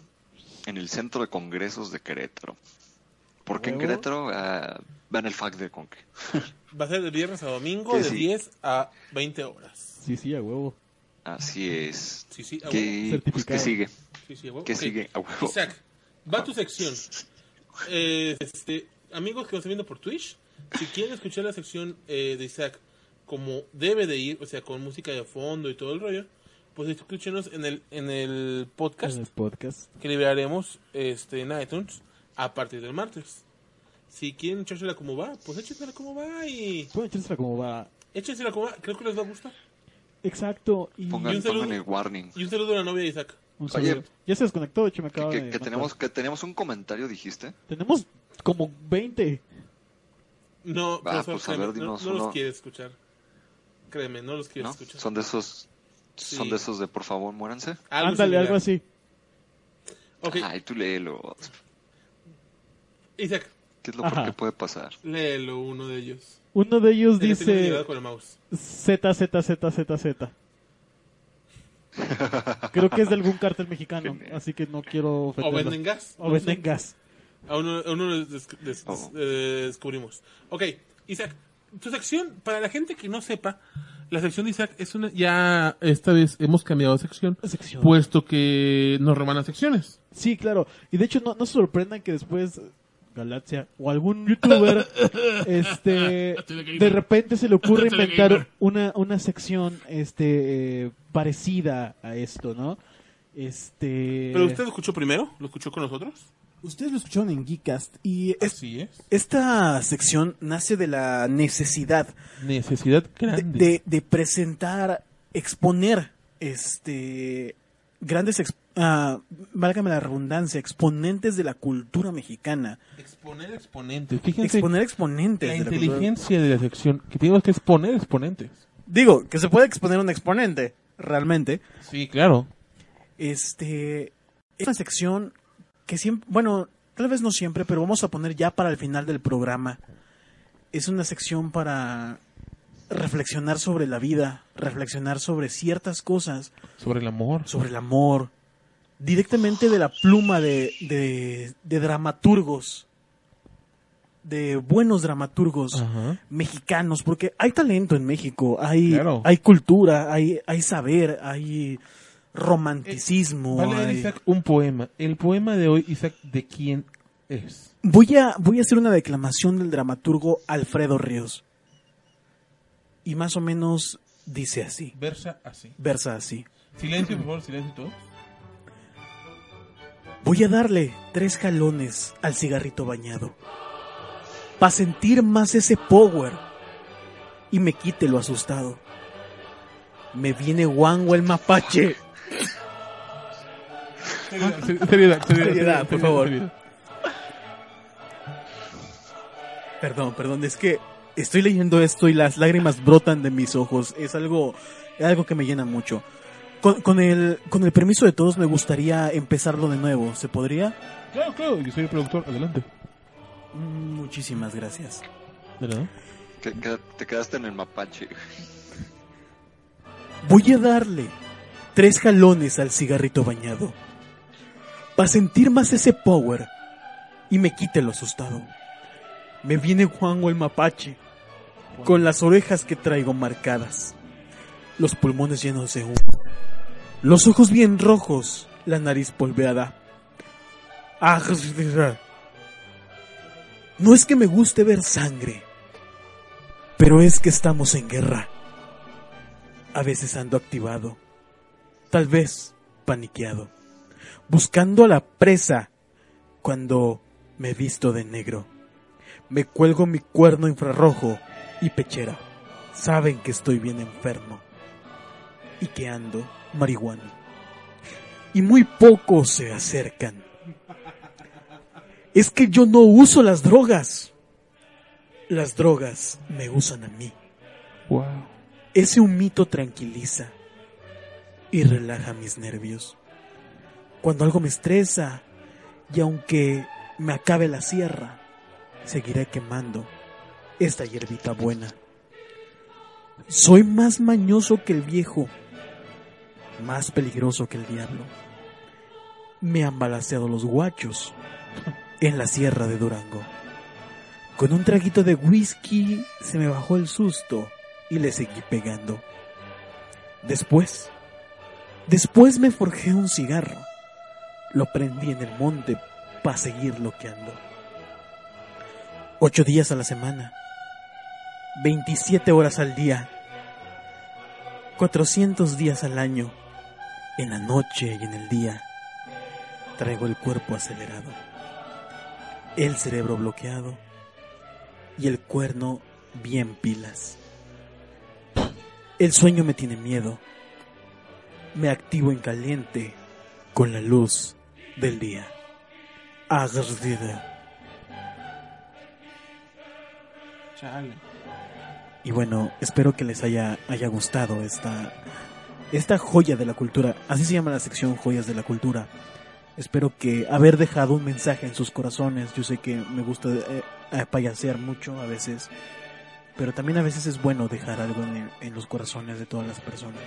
En el centro de congresos de Querétaro. ¿Por qué en huevo. Querétaro? Ah, van el FAC de Conque. Va a ser de viernes a domingo, de sí. 10 a 20 horas. Sí, sí, a huevo. Así es. Sí, sí, a huevo. ¿Qué, pues, Certificado. ¿qué sigue? Sí, sí, a huevo. ¿Qué sigue? A huevo. Isaac, va tu sección. Eh, este, amigos que nos están viendo por Twitch, si quieren escuchar la sección eh, de Isaac como debe de ir, o sea, con música de fondo y todo el rollo, pues escúchenos en el, en el podcast En el podcast. que liberaremos este, en iTunes a partir del martes. Si quieren echársela como va, pues échensela como va y Pueden echársela como va. échensela como va. Creo que les va a gustar. Exacto. Y Pongan, y un saludo. el warning. Y un saludo a la novia de Isaac. un Oye, saludo. ya se desconectó, de hecho me acaba que- de... que tenemos, que tenemos un comentario, dijiste. Tenemos como 20. No, Ah, pero pues, a créeme, ver, no, dinos no los quiere escuchar. Créeme, no los quiere ¿no? escuchar. Son de esos, son Sí. de esos de por favor muéranse. Ándale, algo así. Ok, Ay, tú léelo. Isaac, ¿Qué es lo Ajá. peor que puede pasar? léelo uno de ellos. Uno de ellos dice llegado con el mouse. Z, Z, Z, Z, Z. Creo que es de algún cártel mexicano, así que no quiero O venden gas. O venden gas. Aún no, aún no lo des- des- Oh. eh, descubrimos. Ok, Isaac, tu sección, para la gente que no sepa, la sección de Isaac es una... Ya esta vez hemos cambiado de sección, Sección. puesto que nos roban las secciones. Sí, claro. Y de hecho no, no se sorprendan que después Galaxia o algún youtuber este de repente se le ocurre inventar una, una sección este eh, parecida a esto, ¿no? Este ¿Pero usted lo escuchó primero? ¿Lo escuchó con nosotros? Ustedes lo escucharon en Geekcast y es- Así es. esta sección nace de la necesidad Necesidad de, grande. de- de presentar, exponer este grandes, ex- ah, válgame la redundancia, exponentes de la cultura mexicana. Exponer exponentes. Fíjense Exponer exponentes. la de la inteligencia de la sección, que tenemos que exponer exponentes. Digo, que se puede exponer un exponente, realmente. Sí, claro. Este es una sección que siempre, bueno, tal vez no siempre, pero vamos a poner ya para el final del programa. Es una sección para reflexionar sobre la vida, reflexionar sobre ciertas cosas, Sobre el amor. sobre el amor, directamente de la pluma de, de, de dramaturgos, de buenos dramaturgos Ajá. mexicanos, porque hay talento en México, hay, Claro. hay cultura, hay, hay saber, hay romanticismo. Va a leer hay- Isaac un poema. El poema de hoy, Isaac, ¿de quién es? Voy a, voy a hacer una declamación del dramaturgo Alfredo Ríos. Y más o menos dice así, Versa así. versa así. Silencio, por favor, silencio. Voy a darle tres jalones al cigarrito bañado. Pa' sentir más ese power. Y me quite lo asustado. Me viene guango el mapache. Seriedad, seriedad, seriedad, Seriedad, por favor. Perdón, perdón, es que estoy leyendo esto y las lágrimas brotan de mis ojos. Es algo, algo que me llena mucho. Con, con el, con el permiso de todos me gustaría empezarlo de nuevo. ¿Se podría? Claro, claro, yo soy el productor, adelante. Mm, Muchísimas gracias. ¿De nada? Que- que- te quedaste en el mapache. Voy a darle tres jalones al cigarrito bañado. Para sentir más ese power y me quite lo asustado. Me viene Juanjo el mapache, con las orejas que traigo marcadas, los pulmones llenos de humo, los ojos bien rojos, la nariz polveada. Ah, No es que me guste ver sangre, pero es que estamos en guerra. A veces ando activado, tal vez paniqueado, buscando a la presa cuando me visto de negro. Me cuelgo mi cuerno infrarrojo y pechera. Saben que estoy bien enfermo y que ando marihuana. Y muy pocos se acercan. Es que yo no uso las drogas. Las drogas me usan a mí. Wow. Ese humito tranquiliza y relaja mis nervios. Cuando algo me estresa y aunque me acabe la sierra, seguiré quemando esta hierbita buena. Soy más mañoso que el viejo, más peligroso que el diablo. Me han balaceado los guachos en la sierra de Durango. Con un traguito de whisky se me bajó el susto y le seguí pegando. Después, después me forjé un cigarro. Lo prendí en el monte para seguir loqueando. Ocho días a la semana, 27 horas al día, 400 días al año, en la noche y en el día. Traigo el cuerpo acelerado, el cerebro bloqueado y el cuerno bien pilas. El sueño me tiene miedo. Me activo en caliente con la luz del día. Agredida. Chale. Y bueno, espero que les haya, haya gustado esta, esta joya de la cultura. Así se llama la sección Joyas de la Cultura. Espero que haber dejado un mensaje en sus corazones. Yo sé que me gusta eh, eh, payasear mucho a veces, pero también a veces es bueno dejar algo en, los corazones de todas las personas.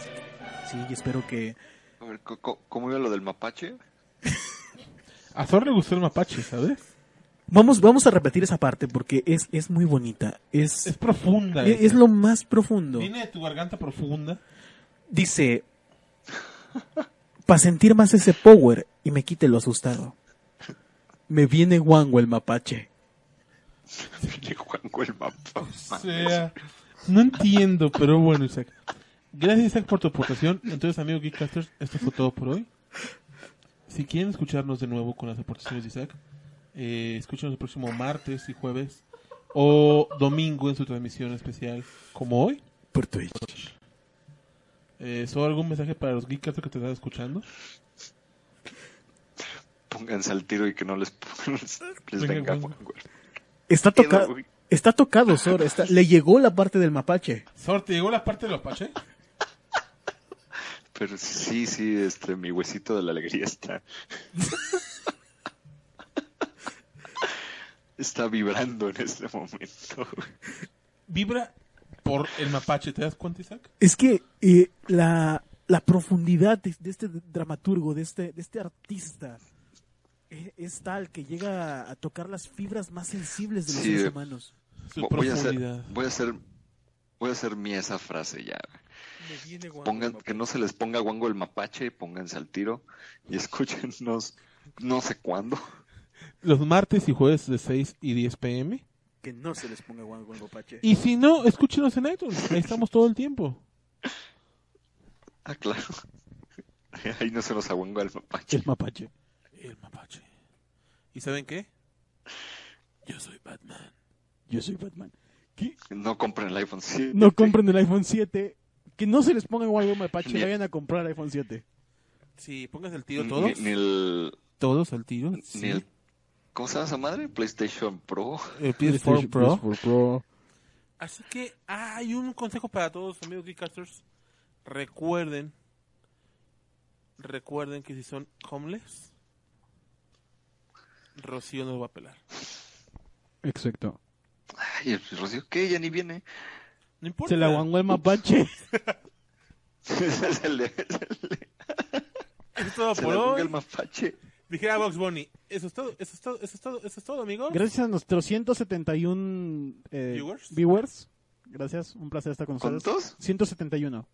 Sí, y espero que... A ver, ¿cómo iba lo del mapache? A Thor le gustó el mapache, ¿sabes? Vamos, vamos a repetir esa parte porque es, es muy bonita. Es, Es profunda. es, es lo más profundo. Viene de tu garganta profunda. Dice, para sentir más ese power y me quite lo asustado. Me viene guango el mapache. Viene el mapa. O sea, no entiendo, pero bueno, Isaac. Gracias, Isaac, por tu aportación. Entonces, amigos Geekcasters, esto fue todo por hoy. Si quieren escucharnos de nuevo con las aportaciones de Isaac, eh, escúchenos el próximo martes y jueves o domingo en su transmisión especial, como hoy. Por Twitch. Eh, ¿Solo algún mensaje para los Geekcasters que te están escuchando? Pónganse al tiro y que no les, les, Venga, venga. Está, Qué toca- uy. está tocado, Sor. Está, le llegó la parte del mapache. Sor, ¿te llegó la parte de los Apache? Pero sí, sí, este, mi huesito de la alegría está. está vibrando en este momento. Vibra por el mapache, ¿te das cuenta, Isaac? Es que eh, la, la profundidad de, de este dramaturgo, de este, de este artista, eh, es tal que llega a tocar las fibras más sensibles de los Sí, seres eh. humanos. Su Voy a hacer, profundidad. voy a hacer, voy a hacer mía esa frase ya. Pongan, que no se les ponga guango el mapache, pónganse al tiro y escúchenos no sé cuándo. Los martes y jueves de 6 y 10 pm. Que no se les ponga guango al mapache. Y si no, escúchenos en iTunes. Ahí estamos todo el tiempo. Ah, claro. Ahí no se nos aguanga el mapache. El mapache. El mapache. ¿Y saben qué? Yo soy Batman. Yo soy Batman. ¿Qué? No compren el iPhone 7. No compren el iPhone 7. Que no se les ponga guango al mapache Ni- y vayan a comprar el iPhone 7. Sí, pónganse el tiro Ni, todos. ni el, Todos al tiro. ni sí. el, ¿cómo se llama esa madre? PlayStation Pro. El PS4 Pro. PS4 Pro. Así que ah, hay un consejo para todos, amigos Geekcasters. Recuerden, recuerden que si son homeless, Rocío nos va a pelar. Exacto. Ay, el Rocío, ¿qué? Ya ni viene. No importa. Se la guangó el mapache. es el de, es todo se por hoy. el mapache. Dijera Box Bunny. Eso es todo, eso es todo, eso es todo, eso es todo, amigos. Gracias a nuestros 171 eh, Viewers. viewers. Gracias, un placer estar con ustedes. ¿Cuántos? 171.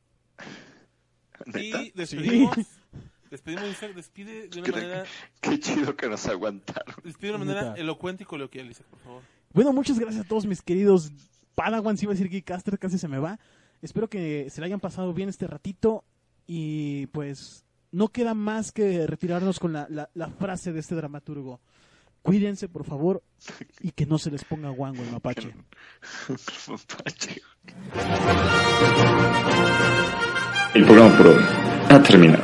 ¿Neta? Y despedimos, despedimos, Isaac, despide de una Qué, manera, qué chido que nos aguantaron. despide de una manera Neta. elocuente y coloquial, Isaac, por favor. Bueno, muchas gracias a todos mis queridos Padawans, iba a decir Geekcaster, casi se me va. Espero que se le hayan pasado bien este ratito y pues no queda más que retirarnos con la, la- la frase de este dramaturgo. Cuídense, por favor, y que no se les ponga guango el mapache. mapache. El programa por hoy ha terminado.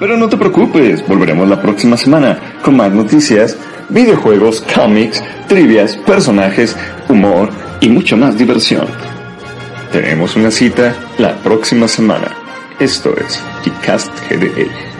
Pero no te preocupes, volveremos la próxima semana con más noticias, videojuegos, cómics, trivias, personajes, humor y mucha más diversión. Tenemos una cita la próxima semana. Esto es Geekcast GDL.